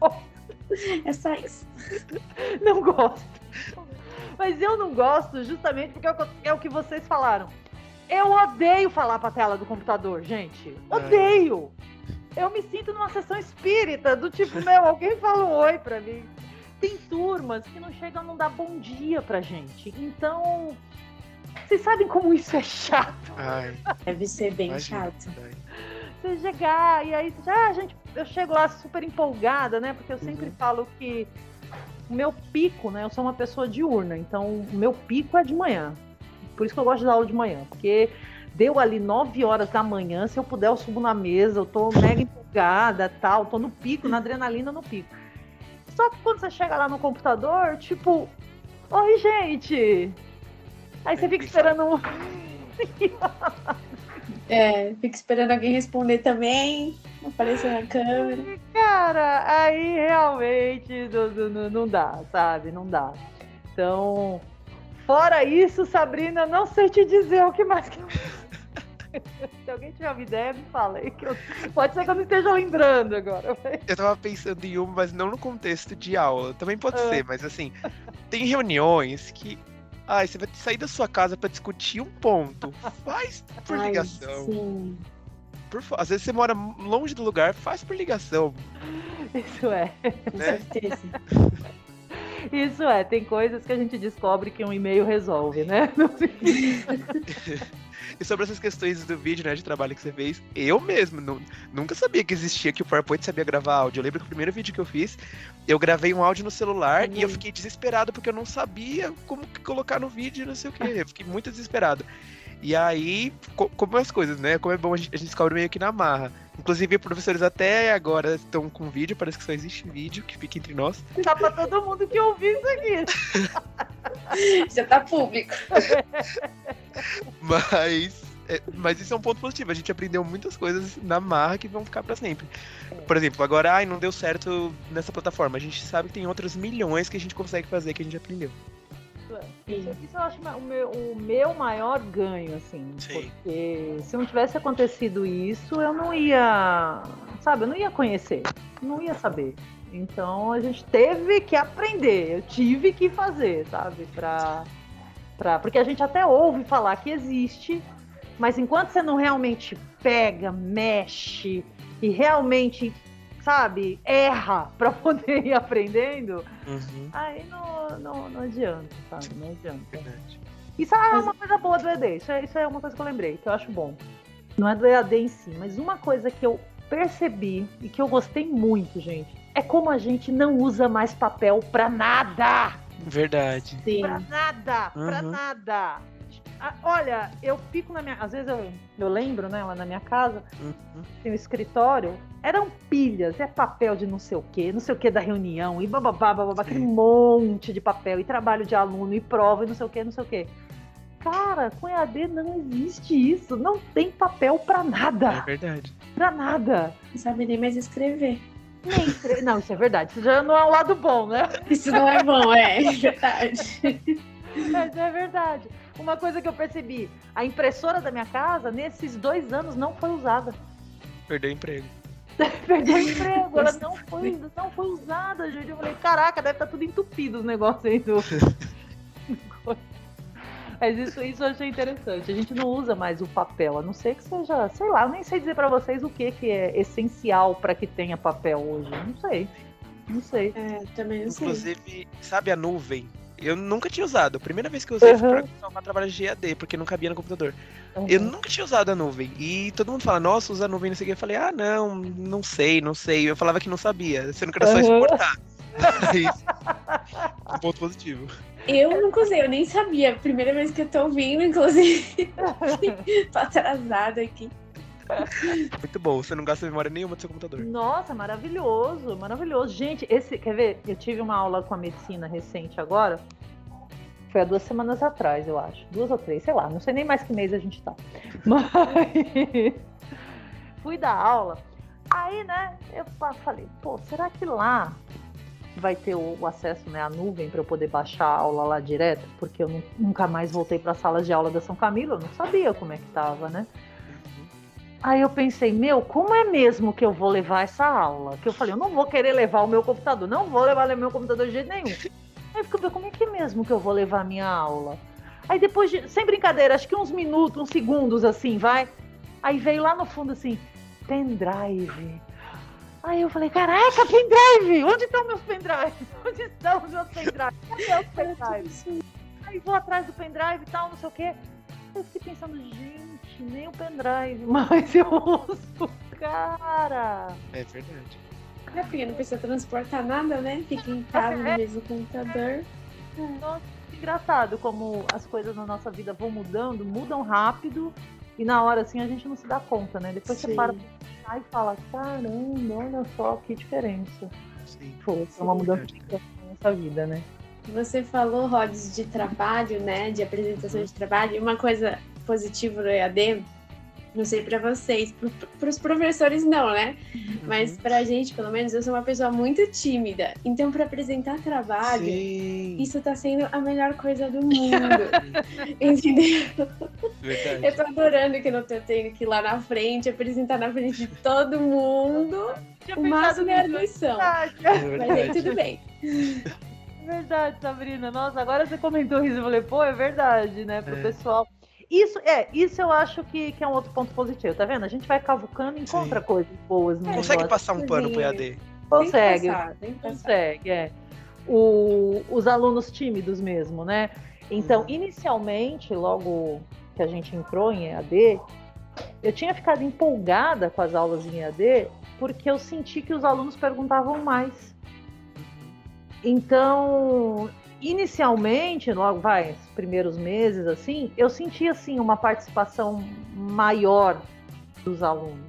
Speaker 2: É só isso.
Speaker 3: Não gosto. Mas eu não gosto justamente porque é o que vocês falaram. Eu odeio falar pra tela do computador, gente. É. Odeio! Eu me sinto numa sessão espírita, do tipo, meu, alguém fala um oi pra mim. Tem turmas que não chegam a não dar bom dia pra gente. Então, vocês sabem como isso é chato?
Speaker 2: Ai, Deve ser bem imagina, chato.
Speaker 3: Você chegar e aí, já, ah, gente, eu chego lá super empolgada, né? Porque eu sempre uhum. falo que o meu pico, né? Eu sou uma pessoa diurna, então o meu pico é de manhã. Por isso que eu gosto de dar aula de manhã, porque deu ali 9 horas da manhã, se eu puder eu subo na mesa, eu tô mega empolgada, tal, tô no pico, na adrenalina no pico. Só que quando você chega lá no computador, tipo, oi gente. Aí você fica esperando um...
Speaker 2: É, fica esperando alguém responder também, aparecer na câmera.
Speaker 3: Cara, aí realmente não, não, não dá, sabe? Não dá. Então, Fora isso, Sabrina, não sei te dizer o que mais que Se alguém tiver uma ideia, me fala aí. Que eu... Pode ser que eu não esteja lembrando agora.
Speaker 4: Eu tava pensando em uma, mas não no contexto de aula. Também pode ah. ser, mas assim, tem reuniões que. Ai, você vai sair da sua casa para discutir um ponto. Faz por Ai, ligação. Sim. Por, às vezes você mora longe do lugar, faz por ligação.
Speaker 3: Isso é. Com né? certeza. Isso é, tem coisas que a gente descobre que um e-mail resolve, né?
Speaker 4: e sobre essas questões do vídeo, né, de trabalho que você fez, eu mesmo não, nunca sabia que existia, que o PowerPoint sabia gravar áudio. Eu lembro que o primeiro vídeo que eu fiz, eu gravei um áudio no celular uhum. e eu fiquei desesperado porque eu não sabia como colocar no vídeo, não sei o que. Eu fiquei muito desesperado. E aí, como as coisas, né? Como é bom a gente, a gente descobre meio que na marra. Inclusive, professores até agora estão com vídeo, parece que só existe vídeo, que fica entre nós.
Speaker 3: Tá pra todo mundo que ouvir isso aqui.
Speaker 2: Já tá público.
Speaker 4: Mas, é, mas isso é um ponto positivo. A gente aprendeu muitas coisas na marra que vão ficar para sempre. Por exemplo, agora, ai, não deu certo nessa plataforma. A gente sabe que tem outras milhões que a gente consegue fazer que a gente aprendeu.
Speaker 3: Isso, isso eu acho o meu, o meu maior ganho, assim. Sim. Porque se não tivesse acontecido isso, eu não ia. Sabe, eu não ia conhecer. Não ia saber. Então a gente teve que aprender. Eu tive que fazer, sabe? Pra, pra, porque a gente até ouve falar que existe, mas enquanto você não realmente pega, mexe e realmente sabe, erra para poder ir aprendendo, uhum. aí não, não, não adianta, sabe? Não adianta. Verdade. Isso é uma coisa boa do ED, isso é, isso é uma coisa que eu lembrei, que eu acho bom. Não é do EAD em si, mas uma coisa que eu percebi e que eu gostei muito, gente, é como a gente não usa mais papel pra nada.
Speaker 4: Verdade.
Speaker 3: Sim. Pra nada, uhum. pra nada. Ah, olha, eu fico na minha. Às vezes eu, eu lembro, né, lá na minha casa, uhum. tem um escritório, eram pilhas, é papel de não sei o quê, não sei o quê da reunião, e bababá, bababá, aquele monte de papel, e trabalho de aluno, e prova, e não sei o quê, não sei o quê. Cara, com EAD não existe isso. Não tem papel pra nada.
Speaker 4: É verdade.
Speaker 3: Pra nada.
Speaker 2: Não sabe nem mais escrever.
Speaker 3: Nem escrever. Não, isso é verdade. Isso já não é um lado bom, né?
Speaker 2: Isso não é bom, é, é verdade.
Speaker 3: Mas é verdade. Uma coisa que eu percebi, a impressora da minha casa, nesses dois anos, não foi usada.
Speaker 4: Perdeu emprego.
Speaker 3: Perdeu o emprego, ela não foi, não foi usada, gente. Eu falei, caraca, deve estar tá tudo entupido os negócios aí do. Mas isso, isso eu achei interessante. A gente não usa mais o papel, a não ser que seja, sei lá, eu nem sei dizer para vocês o que, que é essencial para que tenha papel hoje. Não sei. Não sei.
Speaker 2: É, também não
Speaker 4: sei. Inclusive, sabe a nuvem? Eu nunca tinha usado. A primeira vez que eu usei uhum. foi pra salvar trabalho de EAD, porque não cabia no computador. Uhum. Eu nunca tinha usado a nuvem. E todo mundo fala, nossa, usa a nuvem, não sei o que. Eu falei, ah, não, não sei, não sei. Eu falava que não sabia, sendo que era só exportar. Isso. um ponto positivo.
Speaker 2: Eu nunca usei, eu nem sabia. Primeira vez que eu tô ouvindo, inclusive. tô atrasada aqui.
Speaker 4: Muito bom, você não gasta memória nenhuma do seu computador.
Speaker 3: Nossa, maravilhoso, maravilhoso. Gente, esse, quer ver? Eu tive uma aula com a medicina recente agora. Foi há duas semanas atrás, eu acho. Duas ou três, sei lá, não sei nem mais que mês a gente tá. Mas fui dar aula. Aí, né, eu falei, pô, será que lá vai ter o, acesso né, à nuvem para eu poder baixar a aula lá direto? Porque eu nunca mais voltei para salas de aula da São Camilo, eu não sabia como é que tava, né? Aí eu pensei, meu, como é mesmo que eu vou levar essa aula? Que eu falei, eu não vou querer levar o meu computador, não vou levar o meu computador de jeito nenhum. Aí eu fico, como é que é mesmo que eu vou levar a minha aula? Aí depois, de, sem brincadeira, acho que uns minutos, uns segundos assim, vai. Aí veio lá no fundo assim, pendrive. Aí eu falei, caraca, pendrive! Onde estão meus pendrives? Onde estão os meus pendrives? Cadê os pendrives? Aí vou atrás do pendrive e tal, não sei o quê. Eu fiquei pensando, gente, nem o pendrive, mas eu uso, cara.
Speaker 4: É verdade.
Speaker 2: É porque não precisa transportar nada, né? Fica em casa no mesmo computador.
Speaker 3: Nossa, engraçado como as coisas na nossa vida vão mudando, mudam rápido e na hora assim a gente não se dá conta, né? Depois Sim. você para e fala, caramba, olha só que diferença. Sim. Foi, é uma mudança na nossa vida, né?
Speaker 2: Você falou, Rods, de trabalho, né? De apresentação de trabalho. E uma coisa positiva do EAD, não sei para vocês, para os professores não, né? Uhum. Mas para a gente, pelo menos, eu sou uma pessoa muito tímida. Então, para apresentar trabalho, Sim. isso está sendo a melhor coisa do mundo. Entendeu? Verdade. Eu tô adorando que não tô tendo que ir lá na frente, apresentar na frente de todo mundo. O máximo é a lição. É Mas aí tudo bem
Speaker 3: verdade, Sabrina. Nossa, agora você comentou isso. Eu falei, pô, é verdade, né? Pro é. pessoal. Isso, é, isso eu acho que, que é um outro ponto positivo, tá vendo? A gente vai cavucando e encontra Sim. coisas boas.
Speaker 4: No Consegue negócio. passar um pano pro EAD?
Speaker 3: Consegue, passar, consegue, é. O, os alunos tímidos mesmo, né? Então, hum. inicialmente, logo que a gente entrou em EAD, eu tinha ficado empolgada com as aulas em EAD porque eu senti que os alunos perguntavam mais. Então, inicialmente, logo vai, os primeiros meses assim, eu senti assim uma participação maior dos alunos.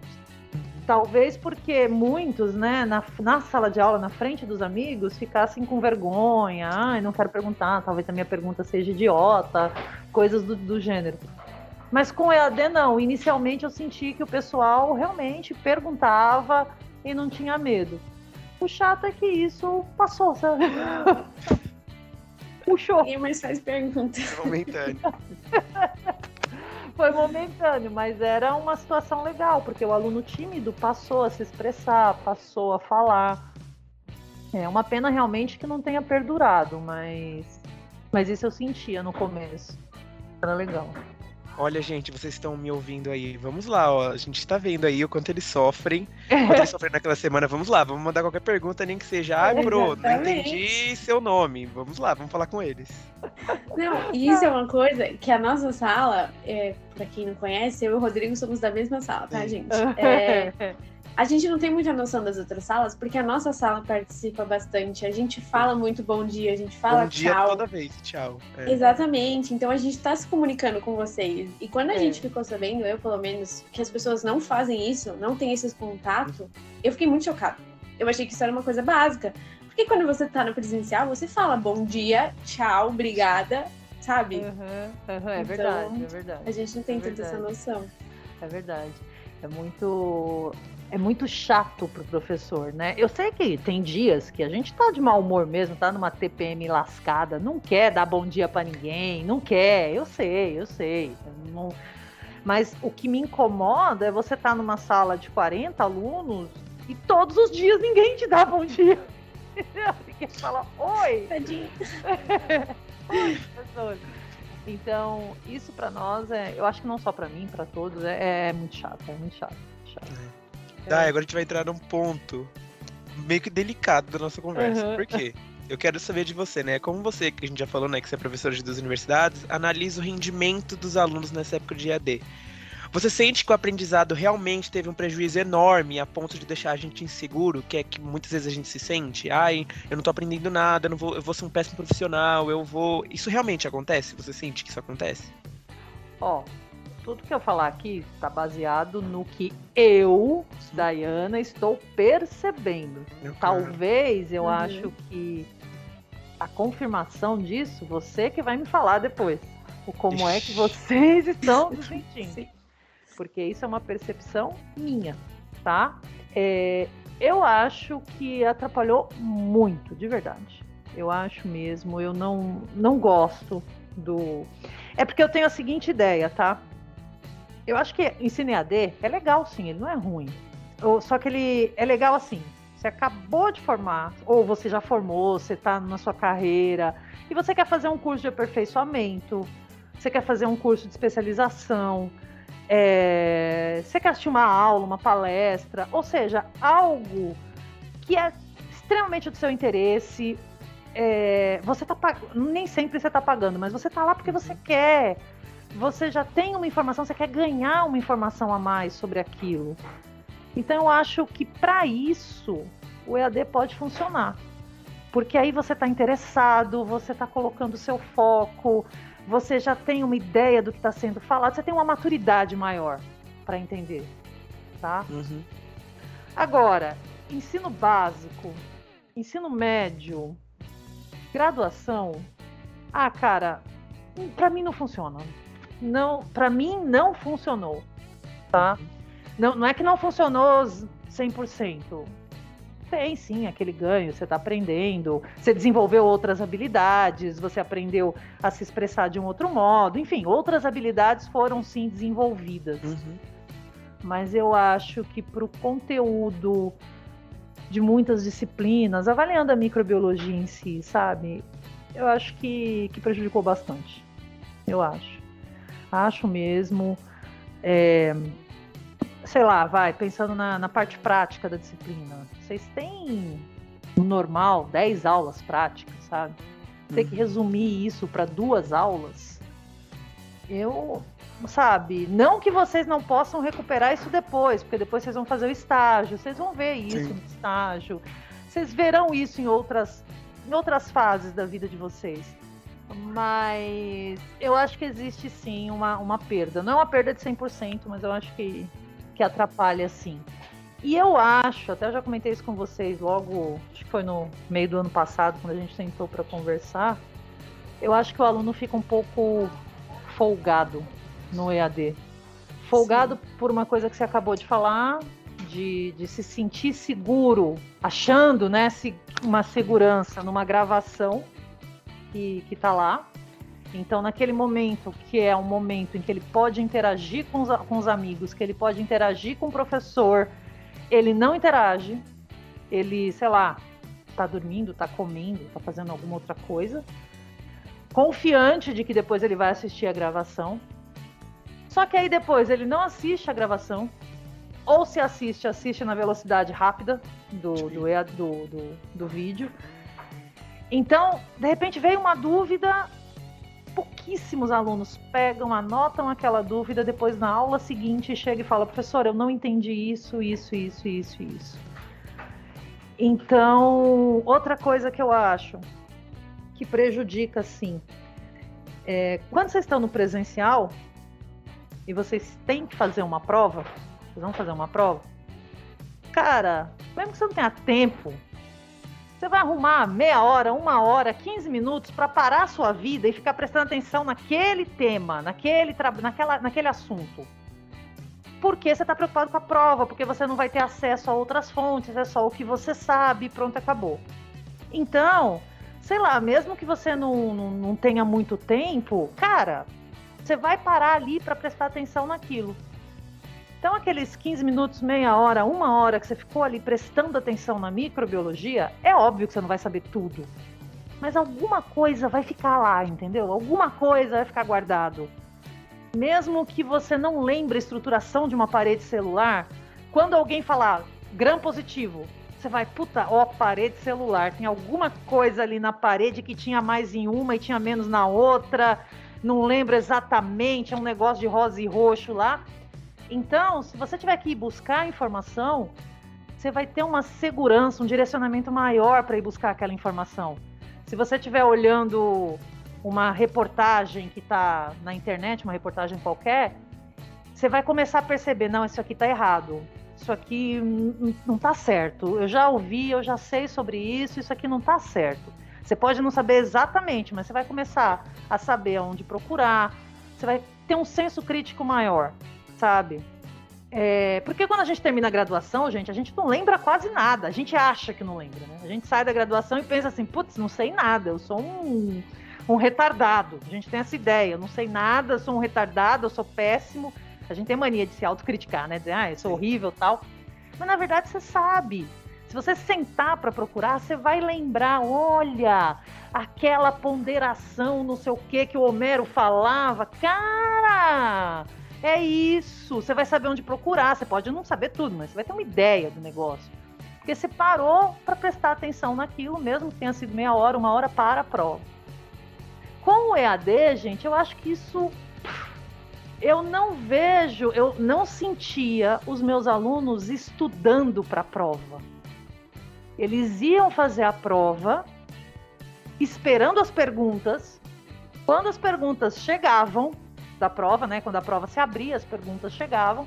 Speaker 3: Talvez porque muitos, né, na, na sala de aula, na frente dos amigos, ficassem com vergonha, ai, não quero perguntar, talvez a minha pergunta seja idiota, coisas do, do gênero. Mas com EAD não, inicialmente eu senti que o pessoal realmente perguntava e não tinha medo. O chato é que isso passou, sabe? Puxou.
Speaker 2: Ninguém mais faz pergunta.
Speaker 4: Foi momentâneo.
Speaker 3: Foi momentâneo, mas era uma situação legal, porque o aluno tímido passou a se expressar, passou a falar. É uma pena realmente que não tenha perdurado, mas, mas isso eu sentia no começo. Era legal.
Speaker 4: Olha, gente, vocês estão me ouvindo aí. Vamos lá, ó. A gente está vendo aí o quanto eles sofrem. O quanto eles sofrem naquela semana. Vamos lá, vamos mandar qualquer pergunta, nem que seja. Ah, bro, não entendi seu nome. Vamos lá, vamos falar com eles.
Speaker 2: Não, isso é uma coisa que a nossa sala, é, para quem não conhece, eu e o Rodrigo somos da mesma sala, tá, gente? É, A gente não tem muita noção das outras salas, porque a nossa sala participa bastante. A gente fala muito bom dia, a gente fala
Speaker 4: bom dia
Speaker 2: tchau.
Speaker 4: toda vez, tchau.
Speaker 2: É. Exatamente. Então a gente está se comunicando com vocês. E quando a é. gente ficou sabendo, eu pelo menos, que as pessoas não fazem isso, não têm esses contatos, eu fiquei muito chocada. Eu achei que isso era uma coisa básica. Porque quando você tá no presencial, você fala bom dia, tchau, obrigada, sabe?
Speaker 3: Uhum, uhum, é então, verdade, é verdade.
Speaker 2: A gente não tem
Speaker 3: é
Speaker 2: tanta essa noção.
Speaker 3: É verdade. É muito é muito chato pro professor, né? Eu sei que tem dias que a gente tá de mau humor mesmo, tá numa TPM lascada, não quer dar bom dia para ninguém, não quer, eu sei, eu sei. Não... Mas o que me incomoda é você estar tá numa sala de 40 alunos e todos os dias ninguém te dá bom dia. Ninguém fala, oi!
Speaker 2: Tadinho.
Speaker 3: oi, professor. Então, isso para nós é, eu acho que não só para mim, para todos, é, é, muito chato, é muito chato. chato. É.
Speaker 4: Tá, agora a gente vai entrar num ponto meio que delicado da nossa conversa. Uhum. Por quê? Eu quero saber de você, né? Como você, que a gente já falou, né, que você é professor de duas universidades, analisa o rendimento dos alunos nessa época de EAD. Você sente que o aprendizado realmente teve um prejuízo enorme a ponto de deixar a gente inseguro, que é que muitas vezes a gente se sente, ai, eu não tô aprendendo nada, eu, não vou, eu vou ser um péssimo profissional, eu vou. Isso realmente acontece? Você sente que isso acontece?
Speaker 3: Ó, tudo que eu falar aqui está baseado no que eu, Dayana, estou percebendo. Eu Talvez eu uhum. acho que a confirmação disso, você que vai me falar depois. O como é que vocês estão se sentindo. Porque isso é uma percepção minha, tá? É, eu acho que atrapalhou muito, de verdade. Eu acho mesmo. Eu não, não gosto do. É porque eu tenho a seguinte ideia, tá? Eu acho que ensino EAD é legal, sim, ele não é ruim. Só que ele é legal assim. Você acabou de formar, ou você já formou, você está na sua carreira, e você quer fazer um curso de aperfeiçoamento, você quer fazer um curso de especialização, é, você quer assistir uma aula, uma palestra, ou seja, algo que é extremamente do seu interesse. É, você tá nem sempre você está pagando, mas você está lá porque você quer. Você já tem uma informação, você quer ganhar uma informação a mais sobre aquilo. Então eu acho que para isso o EAD pode funcionar. Porque aí você está interessado, você está colocando o seu foco, você já tem uma ideia do que está sendo falado, você tem uma maturidade maior para entender, tá? Uhum. Agora, ensino básico, ensino médio, graduação, ah, cara, para mim não funciona. Não, para mim não funcionou, tá? Não, não é que não funcionou 100%. Tem sim aquele ganho, você está aprendendo, você desenvolveu outras habilidades, você aprendeu a se expressar de um outro modo, enfim, outras habilidades foram sim desenvolvidas. Uhum. Mas eu acho que para o conteúdo de muitas disciplinas, avaliando a microbiologia em si, sabe? Eu acho que, que prejudicou bastante. Eu acho. Acho mesmo. É, sei lá, vai, pensando na, na parte prática da disciplina, vocês têm no normal 10 aulas práticas, sabe? Ter que uhum. resumir isso para duas aulas, eu, sabe, não que vocês não possam recuperar isso depois, porque depois vocês vão fazer o estágio, vocês vão ver isso Sim. no estágio, vocês verão isso em outras, em outras fases da vida de vocês. Mas eu acho que existe sim uma, uma perda. Não é uma perda de 100%, mas eu acho que que atrapalha assim. E eu acho, até já comentei isso com vocês logo, acho que foi no meio do ano passado, quando a gente sentou para conversar. Eu acho que o aluno fica um pouco folgado no EAD. Folgado Sim. por uma coisa que você acabou de falar, de, de se sentir seguro, achando né, uma segurança numa gravação que, que tá lá. Então, naquele momento, que é um momento em que ele pode interagir com os, com os amigos, que ele pode interagir com o professor, ele não interage, ele, sei lá, tá dormindo, tá comendo, tá fazendo alguma outra coisa, confiante de que depois ele vai assistir a gravação. Só que aí depois ele não assiste a gravação, ou se assiste, assiste na velocidade rápida do, do, do, do, do vídeo. Então, de repente veio uma dúvida pouquíssimos alunos pegam, anotam aquela dúvida, depois na aula seguinte chega e fala, professor, eu não entendi isso, isso, isso, isso, isso. Então, outra coisa que eu acho que prejudica, sim, é, quando vocês estão no presencial e vocês têm que fazer uma prova, vocês vão fazer uma prova, cara, mesmo que você não tenha tempo você vai arrumar meia hora, uma hora, 15 minutos para parar a sua vida e ficar prestando atenção naquele tema, naquele, naquela, naquele assunto. Porque você está preocupado com a prova, porque você não vai ter acesso a outras fontes, é só o que você sabe, pronto, acabou. Então, sei lá, mesmo que você não, não, não tenha muito tempo, cara, você vai parar ali para prestar atenção naquilo. Então, aqueles 15 minutos, meia hora, uma hora que você ficou ali prestando atenção na microbiologia, é óbvio que você não vai saber tudo. Mas alguma coisa vai ficar lá, entendeu? Alguma coisa vai ficar guardado. Mesmo que você não lembre a estruturação de uma parede celular, quando alguém falar gram positivo, você vai, puta, ó, parede celular, tem alguma coisa ali na parede que tinha mais em uma e tinha menos na outra, não lembro exatamente, é um negócio de rosa e roxo lá. Então, se você tiver que ir buscar informação, você vai ter uma segurança, um direcionamento maior para ir buscar aquela informação. Se você estiver olhando uma reportagem que está na internet, uma reportagem qualquer, você vai começar a perceber, não, isso aqui está errado, isso aqui não está certo. Eu já ouvi, eu já sei sobre isso, isso aqui não está certo. Você pode não saber exatamente, mas você vai começar a saber onde procurar, você vai ter um senso crítico maior, sabe? É, porque quando a gente termina a graduação, gente, a gente não lembra quase nada. A gente acha que não lembra, né? A gente sai da graduação e pensa assim, putz, não sei nada, eu sou um, um retardado. A gente tem essa ideia, eu não sei nada, eu sou um retardado, eu sou péssimo. A gente tem mania de se autocriticar, né? Dizer, ah, eu sou horrível tal. Mas na verdade você sabe. Se você sentar para procurar, você vai lembrar, olha, aquela ponderação, não sei o que que o Homero falava. Cara, é isso. Você vai saber onde procurar. Você pode não saber tudo, mas você vai ter uma ideia do negócio. Porque você parou para prestar atenção naquilo, mesmo que tenha sido meia hora, uma hora para a prova. Com o EAD, gente, eu acho que isso. Eu não vejo, eu não sentia os meus alunos estudando para a prova. Eles iam fazer a prova, esperando as perguntas. Quando as perguntas chegavam, da prova, né? Quando a prova se abria, as perguntas chegavam.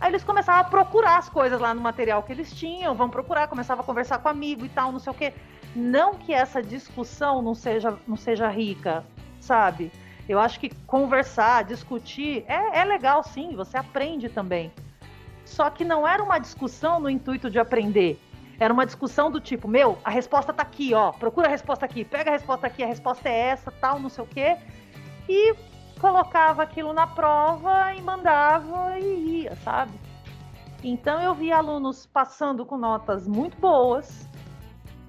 Speaker 3: Aí eles começavam a procurar as coisas lá no material que eles tinham, vão procurar, começava a conversar com amigo e tal, não sei o quê. Não que essa discussão não seja, não seja rica, sabe? Eu acho que conversar, discutir é, é legal sim, você aprende também. Só que não era uma discussão no intuito de aprender. Era uma discussão do tipo, meu, a resposta tá aqui, ó. Procura a resposta aqui, pega a resposta aqui, a resposta é essa, tal, não sei o quê. E colocava aquilo na prova e mandava e ia, sabe? Então eu vi alunos passando com notas muito boas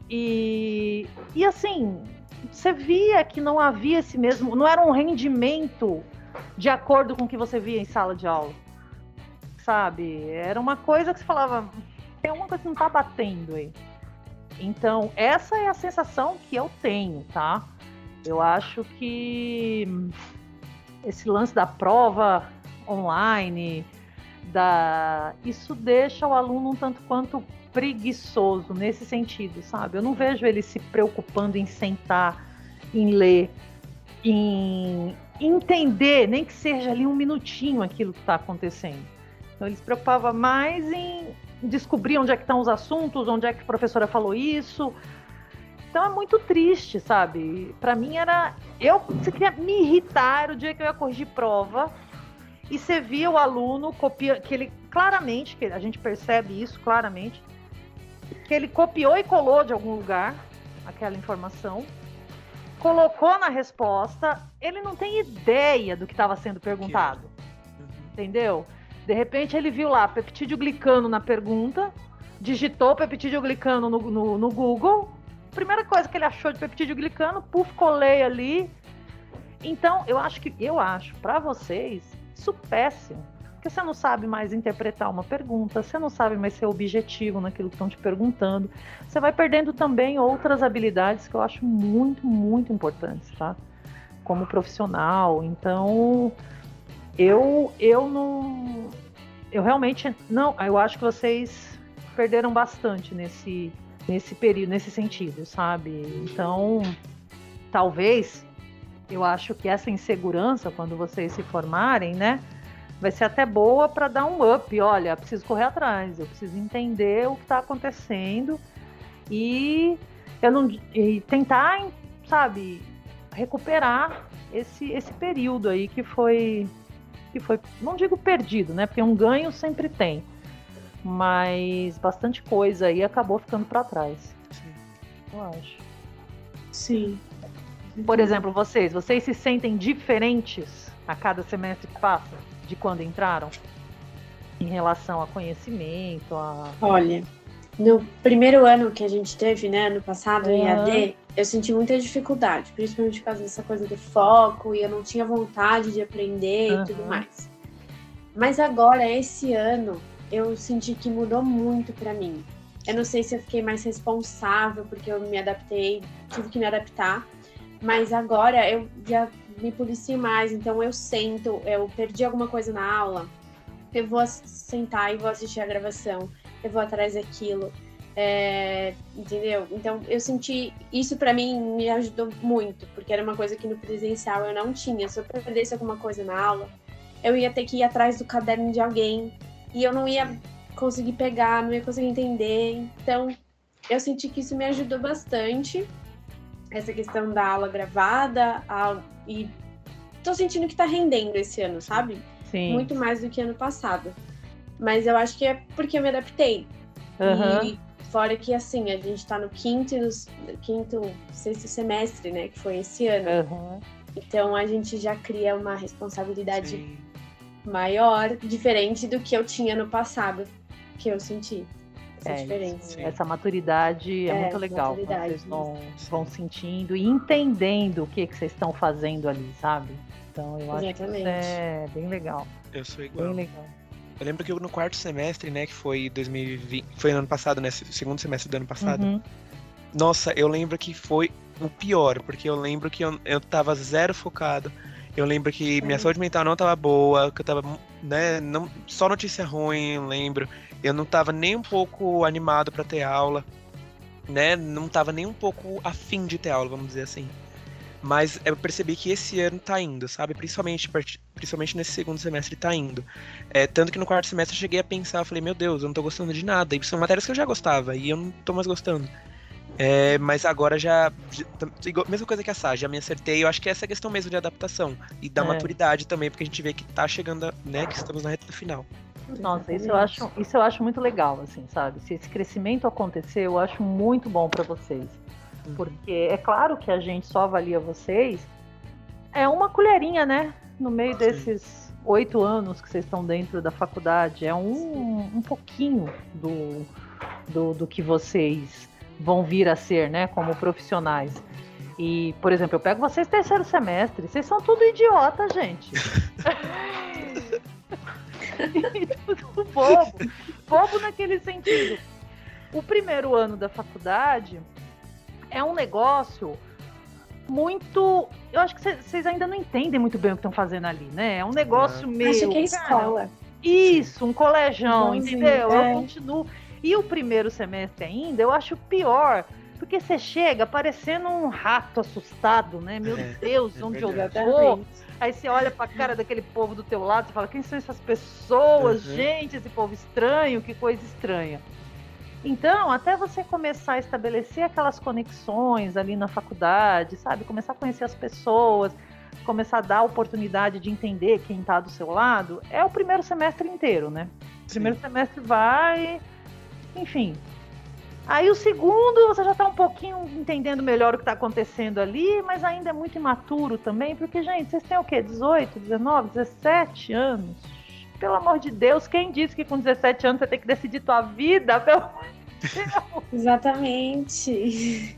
Speaker 3: e, e assim, você via que não havia esse mesmo, não era um rendimento de acordo com o que você via em sala de aula, sabe? Era uma coisa que você falava, tem uma coisa que não tá batendo aí. Então, essa é a sensação que eu tenho, tá? Eu acho que esse lance da prova online, da isso deixa o aluno um tanto quanto preguiçoso nesse sentido, sabe? Eu não vejo ele se preocupando em sentar, em ler, em entender, nem que seja ali um minutinho aquilo que está acontecendo. Então ele se preocupava mais em descobrir onde é que estão os assuntos, onde é que a professora falou isso, então é muito triste, sabe? Para mim era. Eu você queria me irritar o dia que eu ia corrigir prova e você via o aluno copia que ele claramente, que a gente percebe isso claramente, que ele copiou e colou de algum lugar aquela informação, colocou na resposta, ele não tem ideia do que estava sendo perguntado. Uhum. Entendeu? De repente ele viu lá peptídeo glicano na pergunta, digitou peptídeo glicano no, no, no Google primeira coisa que ele achou de peptídeo glicano, puf, colei ali. Então, eu acho que, eu acho, para vocês, isso péssimo. Porque você não sabe mais interpretar uma pergunta, você não sabe mais ser objetivo naquilo que estão te perguntando. Você vai perdendo também outras habilidades que eu acho muito, muito importantes, tá? Como profissional. Então, eu, eu não. Eu realmente não. Eu acho que vocês perderam bastante nesse, nesse período, nesse sentido, sabe? Então, talvez eu acho que essa insegurança quando vocês se formarem, né, vai ser até boa para dar um up. Olha, preciso correr atrás, eu preciso entender o que está acontecendo e eu não e tentar, sabe, recuperar esse esse período aí que foi que foi, não digo perdido, né? Porque um ganho sempre tem mas bastante coisa aí acabou ficando para trás. Sim. Eu acho.
Speaker 2: Sim.
Speaker 3: Por exemplo, vocês, vocês se sentem diferentes a cada semestre que passa de quando entraram? Em relação a conhecimento, a.
Speaker 2: Olha, no primeiro ano que a gente teve, né, ano passado, em AD, eu senti muita dificuldade, principalmente por causa dessa coisa do foco, e eu não tinha vontade de aprender uhum. e tudo mais. Mas agora, esse ano, eu senti que mudou muito para mim. Eu não sei se eu fiquei mais responsável porque eu me adaptei, tive que me adaptar, mas agora eu já me policio mais, então eu sento, eu perdi alguma coisa na aula, eu vou sentar e vou assistir a gravação, eu vou atrás daquilo, é, entendeu? Então eu senti isso para mim me ajudou muito, porque era uma coisa que no presencial eu não tinha. Se eu perdesse alguma coisa na aula, eu ia ter que ir atrás do caderno de alguém e eu não ia conseguir pegar, não ia conseguir entender. Então, eu senti que isso me ajudou bastante. essa questão da aula gravada a, e tô sentindo que tá rendendo esse ano, sabe?
Speaker 3: Sim.
Speaker 2: Muito mais do que ano passado. Mas eu acho que é porque eu me adaptei.
Speaker 3: Aham.
Speaker 2: E fora que, assim, a gente tá no quinto, e no quinto, sexto semestre, né? Que foi esse ano.
Speaker 3: Aham.
Speaker 2: Então a gente já cria uma responsabilidade
Speaker 4: Sim.
Speaker 2: Maior, diferente do que eu tinha no passado, que eu senti. Essa
Speaker 3: É,
Speaker 2: diferença.
Speaker 3: Essa maturidade é,
Speaker 2: É,
Speaker 3: muito legal.
Speaker 2: maturidade,
Speaker 3: Vocês vão, vão sentindo e entendendo o que, que vocês estão fazendo ali, sabe? Então eu acho que isso
Speaker 2: Exatamente.
Speaker 3: é bem legal.
Speaker 4: Eu sou
Speaker 3: Bem
Speaker 4: igual.
Speaker 3: legal.
Speaker 4: Eu lembro que eu, no quarto semestre, né, que foi 2020, foi no ano passado, né, segundo semestre do ano passado.
Speaker 3: Uhum.
Speaker 4: Nossa, eu lembro que foi o pior, porque eu lembro que eu, eu tava zero focado. Eu lembro que minha
Speaker 2: Sim.
Speaker 4: saúde mental não tava boa, que eu tava, né, não, só notícia ruim, eu lembro. Eu não tava nem um pouco animado pra ter aula, né, não tava nem um pouco afim de ter aula, vamos dizer assim. Mas eu percebi que esse ano tá indo, sabe? Principalmente, principalmente nesse segundo semestre tá indo. É, tanto que no quarto semestre eu cheguei a pensar, falei, meu Deus, eu não tô gostando de nada. E são matérias que eu já gostava e eu não tô mais gostando. É, mas agora já, já- Mesma coisa que a Sá, já me acertei. Eu acho que essa é a questão mesmo de adaptação. E da
Speaker 3: É.
Speaker 4: maturidade também, porque a gente vê que tá chegando, né? Que estamos na reta final.
Speaker 3: Nossa, isso eu, acho, isso eu acho muito legal, assim, sabe? Se esse crescimento acontecer, eu acho muito bom para vocês.
Speaker 4: Uhum.
Speaker 3: Porque é claro que a gente só avalia vocês. É uma colherinha, né? No meio
Speaker 4: Sim.
Speaker 3: desses oito anos que vocês estão dentro da faculdade. É um, um pouquinho do, do, do que vocês vão vir a ser, né? Como profissionais. E, por exemplo, eu pego vocês terceiro semestre. Vocês são tudo idiota, gente. E tudo bobo. Bobo naquele sentido. O primeiro ano da faculdade é um negócio muito. Eu acho que vocês ainda não entendem muito bem o que estão fazendo ali, né? É um negócio meio.
Speaker 2: Acho que é
Speaker 3: cara,
Speaker 2: escola.
Speaker 3: isso, um colegião,
Speaker 2: Igualzinho,
Speaker 3: entendeu?
Speaker 2: é.
Speaker 3: Eu continuo. E o primeiro semestre ainda, eu acho pior. Porque você chega parecendo um rato assustado, né? Meu
Speaker 4: É,
Speaker 3: Deus,
Speaker 4: é
Speaker 3: onde eu
Speaker 4: verdade.
Speaker 3: vou?
Speaker 2: Exatamente.
Speaker 3: Aí você olha pra cara daquele povo do teu lado e fala, quem são essas pessoas?
Speaker 4: Uhum.
Speaker 3: Gente, esse povo estranho, que coisa estranha. Então, até você começar a estabelecer aquelas conexões ali na faculdade, sabe? Começar a conhecer as pessoas, começar a dar a oportunidade de entender quem tá do seu lado, é o primeiro semestre inteiro, né? O primeiro semestre vai, enfim. Aí o segundo, você já tá um pouquinho entendendo melhor o que tá acontecendo ali, mas ainda é muito imaturo também, porque, gente, vocês têm o quê? 18, 19, 17 anos? Pelo amor de Deus, quem disse que com 17 anos você tem que decidir tua vida? Pelo amor de Deus.
Speaker 2: Exatamente.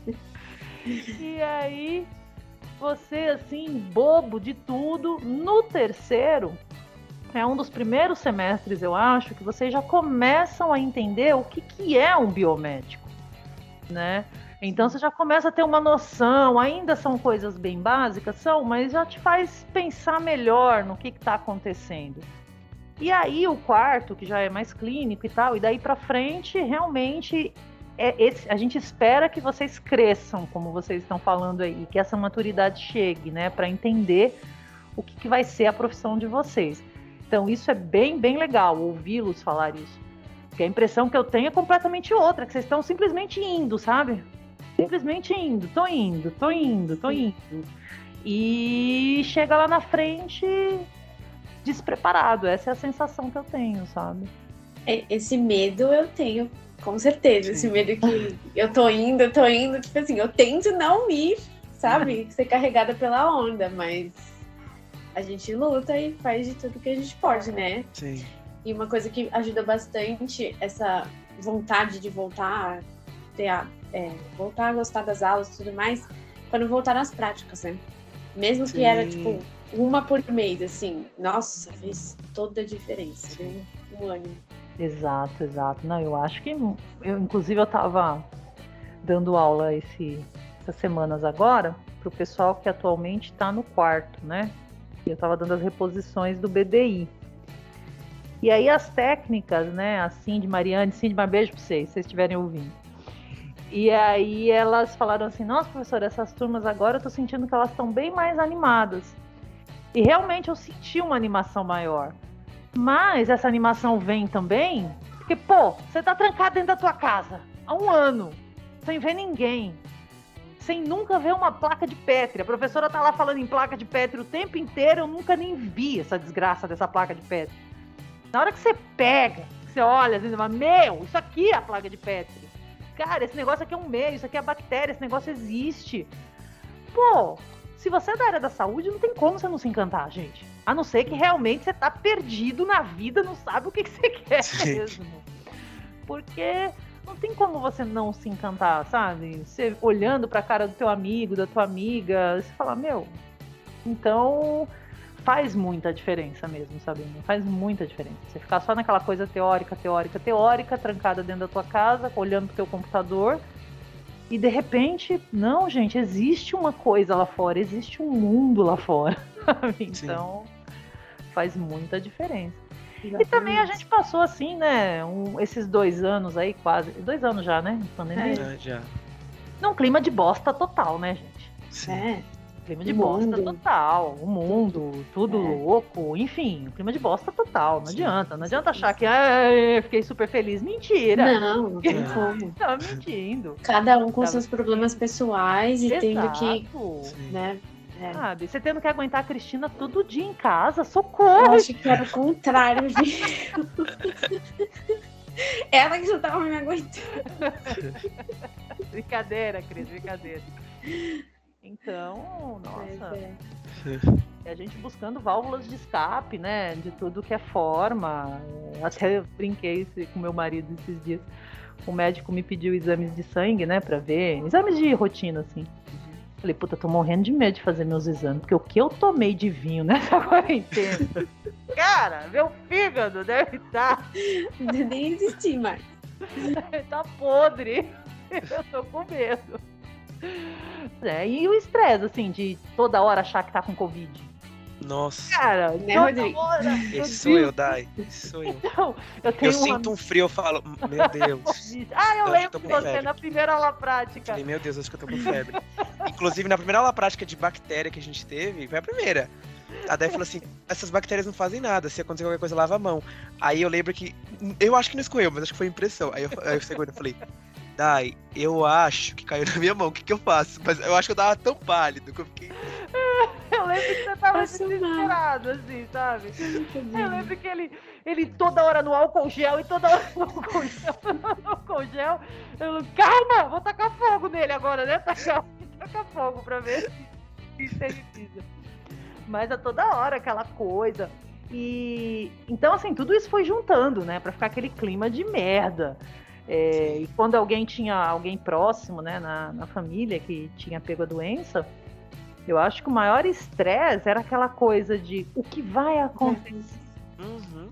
Speaker 3: E aí, você, assim, bobo de tudo, no terceiro, é um dos primeiros semestres, eu acho, que vocês já começam a entender o que, que é um biomédico, né? Então você já começa a ter uma noção, ainda são coisas bem básicas, são, mas já te faz pensar melhor no que está acontecendo. E aí o quarto, que já é mais clínico e tal, e daí para frente, realmente é esse- a gente espera que vocês cresçam, como vocês estão falando aí, que essa maturidade chegue, né, para entender o que, que vai ser a profissão de vocês. Então isso é bem, bem legal ouvi-los falar isso. Porque a impressão que eu tenho é completamente outra, que vocês estão simplesmente indo, sabe? Simplesmente indo, tô indo, tô indo, tô indo. E chega lá na frente despreparado. Essa é a sensação que eu tenho, sabe?
Speaker 2: É, Esse medo eu tenho, com certeza. Esse
Speaker 4: Sim.
Speaker 2: medo que eu tô indo, eu tô indo, tipo assim, eu tento não ir, sabe? Ser carregada pela onda, mas a gente luta e faz de tudo que a gente pode, né?
Speaker 4: Sim.
Speaker 2: E uma coisa que ajuda bastante essa vontade de voltar a ter a, é, voltar a gostar das aulas e tudo mais, quando voltar nas práticas, né? Mesmo que
Speaker 4: Sim.
Speaker 2: era tipo uma por mês, assim, nossa, fez toda a diferença, deu um ânimo.
Speaker 3: Exato, exato. Não, eu acho que. Eu, inclusive, eu estava dando aula esse, essas semanas agora para o pessoal que atualmente está no quarto, né? Eu estava dando as reposições do BDI. E aí as técnicas, né? A Cindy, Mariane, Cindy, um beijo para vocês, se vocês estiverem ouvindo. E aí elas falaram assim, nossa, professora, essas turmas agora eu tô sentindo que elas estão bem mais animadas. E realmente eu senti uma animação maior. Mas essa animação vem também porque, pô, você tá trancado dentro da tua casa há um ano, sem ver ninguém, sem nunca ver uma placa de Petri. A professora tá lá falando em placa de Petri o tempo inteiro, eu nunca nem vi essa desgraça dessa placa de Petri. Na hora que você pega, você olha, você fala, meu, isso aqui é a placa de Petri. Cara, esse negócio aqui é um meio, isso aqui é bactéria, esse negócio existe. Pô, se você é da área da saúde, não tem como você não se encantar, gente. A não ser que realmente você tá perdido na vida, não sabe o que, que você quer
Speaker 4: Sim.
Speaker 3: mesmo. Porque não tem como você não se encantar, sabe? Você olhando pra cara do teu amigo, da tua amiga, você fala, meu, então faz muita diferença mesmo, sabe? Faz muita diferença. Você ficar só naquela coisa teórica, teórica, teórica, trancada dentro da tua casa, olhando pro teu computador, e de repente, não, gente, existe uma coisa lá fora, existe um mundo lá fora. sabe?
Speaker 4: Sim.
Speaker 3: Então, faz muita diferença. E também a gente passou assim, né? um- esses dois anos aí, quase. Dois anos já, né? de Pandemia.
Speaker 4: Ah, já.
Speaker 3: Num clima de bosta total, né, gente?
Speaker 4: Sim.
Speaker 2: É,
Speaker 3: Clima de
Speaker 2: O
Speaker 3: bosta
Speaker 2: mundo.
Speaker 3: total. O mundo, tudo
Speaker 2: É.
Speaker 3: louco, enfim, clima de bosta total. Não
Speaker 4: Sim.
Speaker 3: adianta. Não adianta achar que ah, eu fiquei super feliz. Mentira!
Speaker 2: não, não tem como.
Speaker 3: Tá mentindo.
Speaker 2: Cada um com seus problemas pessoais e tendo que,
Speaker 3: Exato.
Speaker 4: Sim.
Speaker 2: né? É.
Speaker 3: Sabe? Você tendo que aguentar a Cristina todo dia em casa.
Speaker 2: Eu
Speaker 3: Socorro!
Speaker 2: acho que era o contrário, viu? Ela que já tava me aguentando.
Speaker 3: brincadeira, Cris, brincadeira. Então, nossa.
Speaker 2: É.
Speaker 3: É a gente buscando válvulas de escape, né? De tudo que é forma. É, Até eu brinquei com meu marido esses dias. O médico me pediu exames de sangue, né? Pra ver. Exames de rotina, assim. Falei, puta, tô morrendo de medo de fazer meus exames. Porque o que eu tomei de vinho nessa quarentena? Cara, meu fígado deve estar
Speaker 2: Nem existi mais.
Speaker 3: tá podre. Eu tô com medo. É, e o estresse, assim, de toda hora achar que tá com Covid.
Speaker 4: Nossa.
Speaker 3: Cara,
Speaker 2: Né, Rodrigo?
Speaker 4: Esse sou eu, Dai. Esse sou eu.
Speaker 3: céu, Eu
Speaker 4: Eu
Speaker 3: uma
Speaker 4: sinto um frio, eu falo, meu Deus.
Speaker 3: Ah, eu
Speaker 4: Eu
Speaker 3: lembro de você
Speaker 4: febre.
Speaker 3: na primeira aula prática.
Speaker 4: Falei, meu Deus, acho que eu tô com febre. Inclusive, na primeira aula prática de bactéria que a gente teve, foi a primeira. A Dai falou assim: essas bactérias não fazem nada, se acontecer qualquer coisa, lava a mão. Aí eu lembro que. Eu acho que não escorreu, mas acho que foi impressão. Aí eu, aí eu segundo, eu falei, Dai, eu acho que caiu na minha mão, o que, que eu faço? Mas eu acho que eu tava tão pálido que eu fiquei.
Speaker 3: Eu lembro que você tava
Speaker 2: Passa mal.
Speaker 3: desesperado, assim, sabe? Eu lembro que ele, ele toda hora no álcool gel e toda hora no álcool gel, no álcool gel. Eu, calma, vou tacar fogo nele agora, né? Tacar, tacar fogo pra ver se se esteriliza. Mas a toda hora aquela coisa. E então, assim, tudo isso foi juntando, né? Pra ficar aquele clima de merda. É, e quando alguém tinha alguém próximo, né, na, na família que tinha pego a doença, eu acho que o maior estresse era aquela coisa de o que vai acontecer.
Speaker 4: Uhum.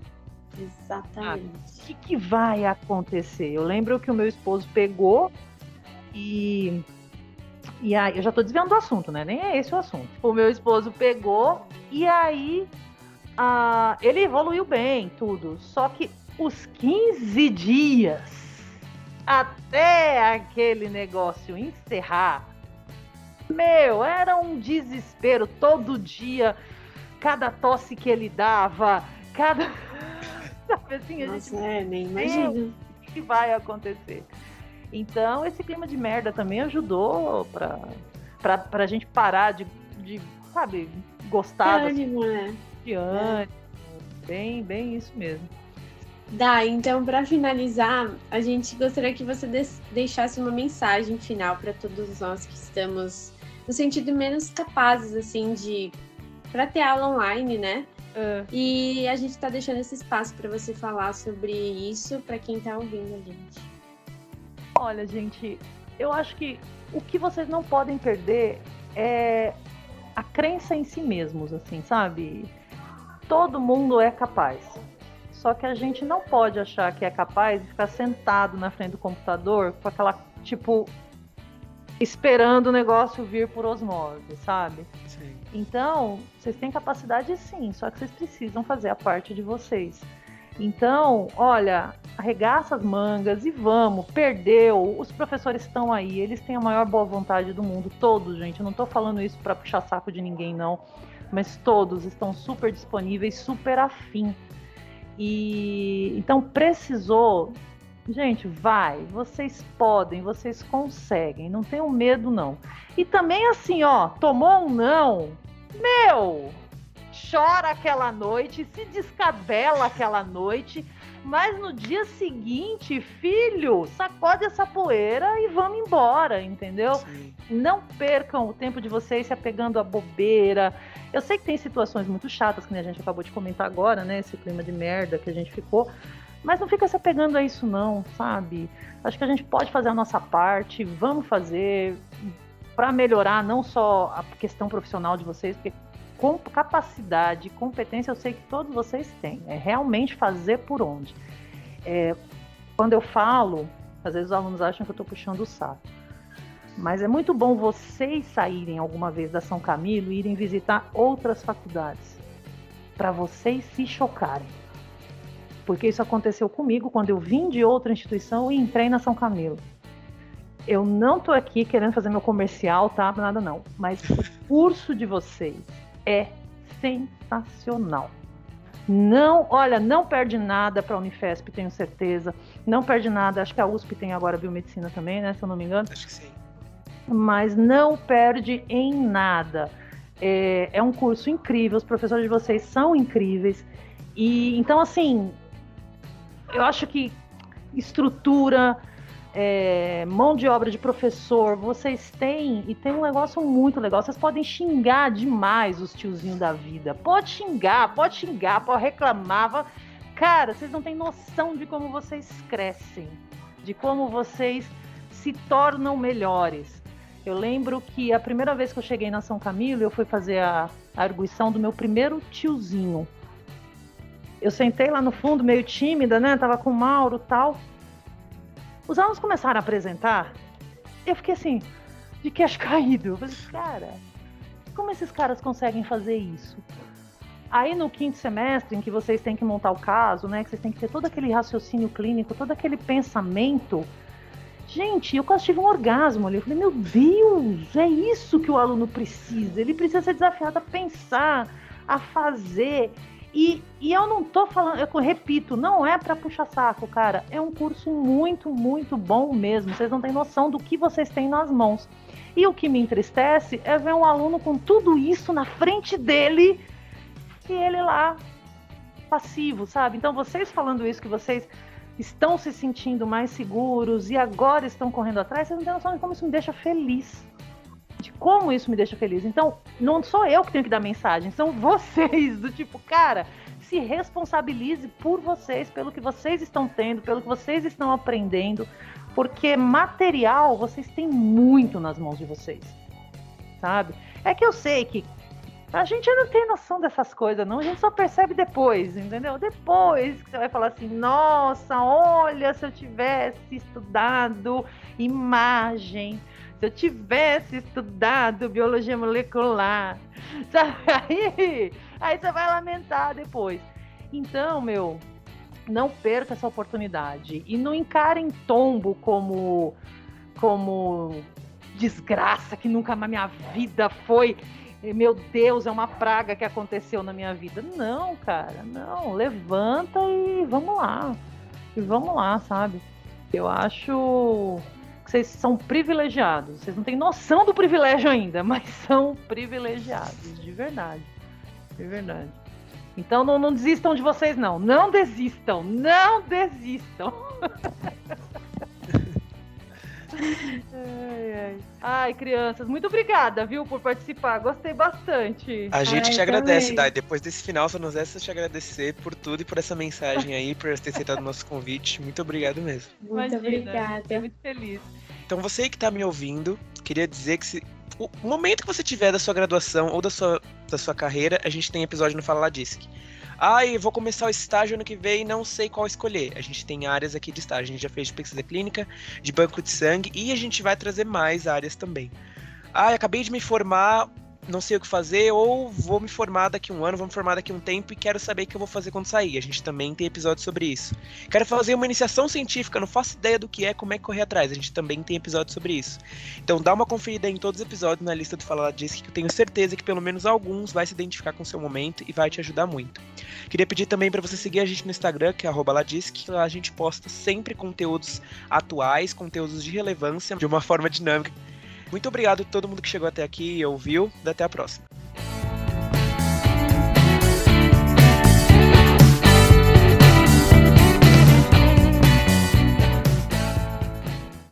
Speaker 2: Exatamente.
Speaker 3: O que, que vai acontecer? Eu lembro que o meu esposo pegou e. E aí, eu já tô desviando do assunto, né? Nem é esse o assunto. O meu esposo pegou e aí ah, ele evoluiu bem, tudo. Só que os 15 dias até aquele negócio encerrar, meu, era um desespero todo dia, cada tosse que ele dava, cada. Sabe assim, a gente
Speaker 2: Nossa, é, nem imagino.
Speaker 3: o que vai acontecer. Então, esse clima de merda também ajudou pra, pra, pra gente parar de, de sabe, gostar
Speaker 2: ânimo, né?
Speaker 3: de ânimo. Bem, bem isso mesmo.
Speaker 2: Dá, então, para finalizar, a gente gostaria que você deixasse uma mensagem final para todos nós que estamos no sentido menos capazes, assim, de. para ter aula online, né?
Speaker 3: É.
Speaker 2: E a gente tá deixando esse espaço para você falar sobre isso para quem tá ouvindo a gente.
Speaker 3: Olha, gente, eu acho que o que vocês não podem perder é a crença em si mesmos, assim, sabe? Todo mundo é capaz. Só que a gente não pode achar que é capaz de ficar sentado na frente do computador com aquela, tipo, esperando o negócio vir por osmose, sabe?
Speaker 4: Sim.
Speaker 3: Então, vocês têm capacidade sim, só que vocês precisam fazer a parte de vocês. Então, olha, arregaça as mangas e vamos, perdeu. Os professores estão aí, eles têm a maior boa vontade do mundo, todos, gente. Eu não tô falando isso para puxar saco de ninguém, não. Mas todos estão super disponíveis, super afim. E então precisou, Gente, vai, vocês podem, vocês conseguem, não tenham medo não. E também assim, ó, tomou um não, meu, chora aquela noite, se descabela aquela noite, mas no dia seguinte, filho, sacode essa poeira e vamos embora, entendeu? Sim. Não percam o tempo de vocês se apegando à bobeira. Eu sei que tem situações muito chatas, que a gente acabou de comentar agora, né? Esse clima de merda que a gente ficou. Mas não fica se apegando a isso, não, sabe? Acho que a gente pode fazer a nossa parte, vamos fazer para melhorar não só a questão profissional de vocês, porque com capacidade, competência, eu sei que todos vocês têm. É realmente fazer por onde. É, quando eu falo, às vezes os alunos acham que eu estou puxando o saco. Mas é muito bom vocês saírem alguma vez da São Camilo e irem visitar outras faculdades. Para vocês se chocarem porque isso aconteceu comigo quando eu vim de outra instituição e entrei na São Camilo. Eu não tô aqui querendo fazer meu comercial, tá? Nada não. Mas o curso de vocês é sensacional. Não, olha, não perde nada para a Unifesp, tenho certeza. Não perde nada. Acho que a USP tem agora biomedicina também, né? Se eu não me engano.
Speaker 4: Acho que sim.
Speaker 3: Mas não perde em nada. É, é um curso incrível. Os professores de vocês são incríveis. E então, assim, eu acho que estrutura, é, mão de obra de professor, vocês têm, e tem um negócio muito legal, vocês podem xingar demais os tiozinhos da vida. Pode xingar, pode xingar, pode reclamar. Cara, vocês não têm noção de como vocês crescem, de como vocês se tornam melhores. Eu lembro que a primeira vez que eu cheguei na São Camilo, eu fui fazer a, a arguição do meu primeiro tiozinho eu sentei lá no fundo, meio tímida, né? Tava com o Mauro tal. Os alunos começaram a apresentar. Eu fiquei assim, de queixo caído. Eu falei, cara, como esses caras conseguem fazer isso? Aí no quinto semestre, em que vocês têm que montar o caso, né? Que vocês têm que ter todo aquele raciocínio clínico, todo aquele pensamento. Gente, eu quase tive um orgasmo ali. Eu falei, meu Deus, é isso que o aluno precisa. Ele precisa ser desafiado a pensar, a fazer. E, e eu não tô falando, eu repito, não é para puxar saco, cara. É um curso muito, muito bom mesmo. Vocês não têm noção do que vocês têm nas mãos. E o que me entristece é ver um aluno com tudo isso na frente dele e ele lá passivo, sabe? Então vocês falando isso que vocês estão se sentindo mais seguros e agora estão correndo atrás, vocês não têm noção de como isso me deixa feliz de como isso me deixa feliz. Então, não sou eu que tenho que dar mensagem, são vocês, do tipo, cara, se responsabilize por vocês, pelo que vocês estão tendo, pelo que vocês estão aprendendo, porque material vocês têm muito nas mãos de vocês, sabe? É que eu sei que a gente não tem noção dessas coisas, não. A gente só percebe depois, entendeu? Depois que você vai falar assim: nossa, olha, se eu tivesse estudado imagem, se eu tivesse estudado biologia molecular, sabe? Aí, aí você vai lamentar depois. Então, meu, não perca essa oportunidade e não encarem tombo como como desgraça que nunca na minha vida foi. Meu Deus, é uma praga que aconteceu na minha vida. Não, cara, não. Levanta e vamos lá. E vamos lá, sabe? Eu acho vocês são privilegiados. Vocês não têm noção do privilégio ainda, mas são privilegiados, de verdade. De verdade. Então não, não desistam de vocês, não. Não desistam. Não desistam. ai, ai. ai, crianças, muito obrigada, viu, por participar. Gostei bastante.
Speaker 4: A gente
Speaker 3: ai,
Speaker 4: te agradece, Dai. Depois desse final, só nos resta te agradecer por tudo e por essa mensagem aí, por ter aceitado o nosso convite. Muito obrigado mesmo.
Speaker 2: Muito obrigada.
Speaker 3: Fiquei muito feliz.
Speaker 4: Então, você que está me ouvindo, queria dizer que se, o momento que você tiver da sua graduação ou da sua, da sua carreira, a gente tem episódio no Fala La Ai, vou começar o estágio ano que vem e não sei qual escolher. A gente tem áreas aqui de estágio. A gente já fez de pesquisa clínica, de banco de sangue e a gente vai trazer mais áreas também. Ai, acabei de me formar, não sei o que fazer, ou vou me formar daqui um ano, vou me formar daqui um tempo e quero saber o que eu vou fazer quando sair. A gente também tem episódio sobre isso. Quero fazer uma iniciação científica, não faço ideia do que é, como é que correr atrás. A gente também tem episódio sobre isso. Então dá uma conferida em todos os episódios na lista do Fala Diz, que eu tenho certeza que pelo menos alguns vai se identificar com o seu momento e vai te ajudar muito. Queria pedir também para você seguir a gente no Instagram, que é @ladisc, que lá a gente posta sempre conteúdos atuais, conteúdos de relevância, de uma forma dinâmica muito obrigado a todo mundo que chegou até aqui e ouviu. Até a próxima.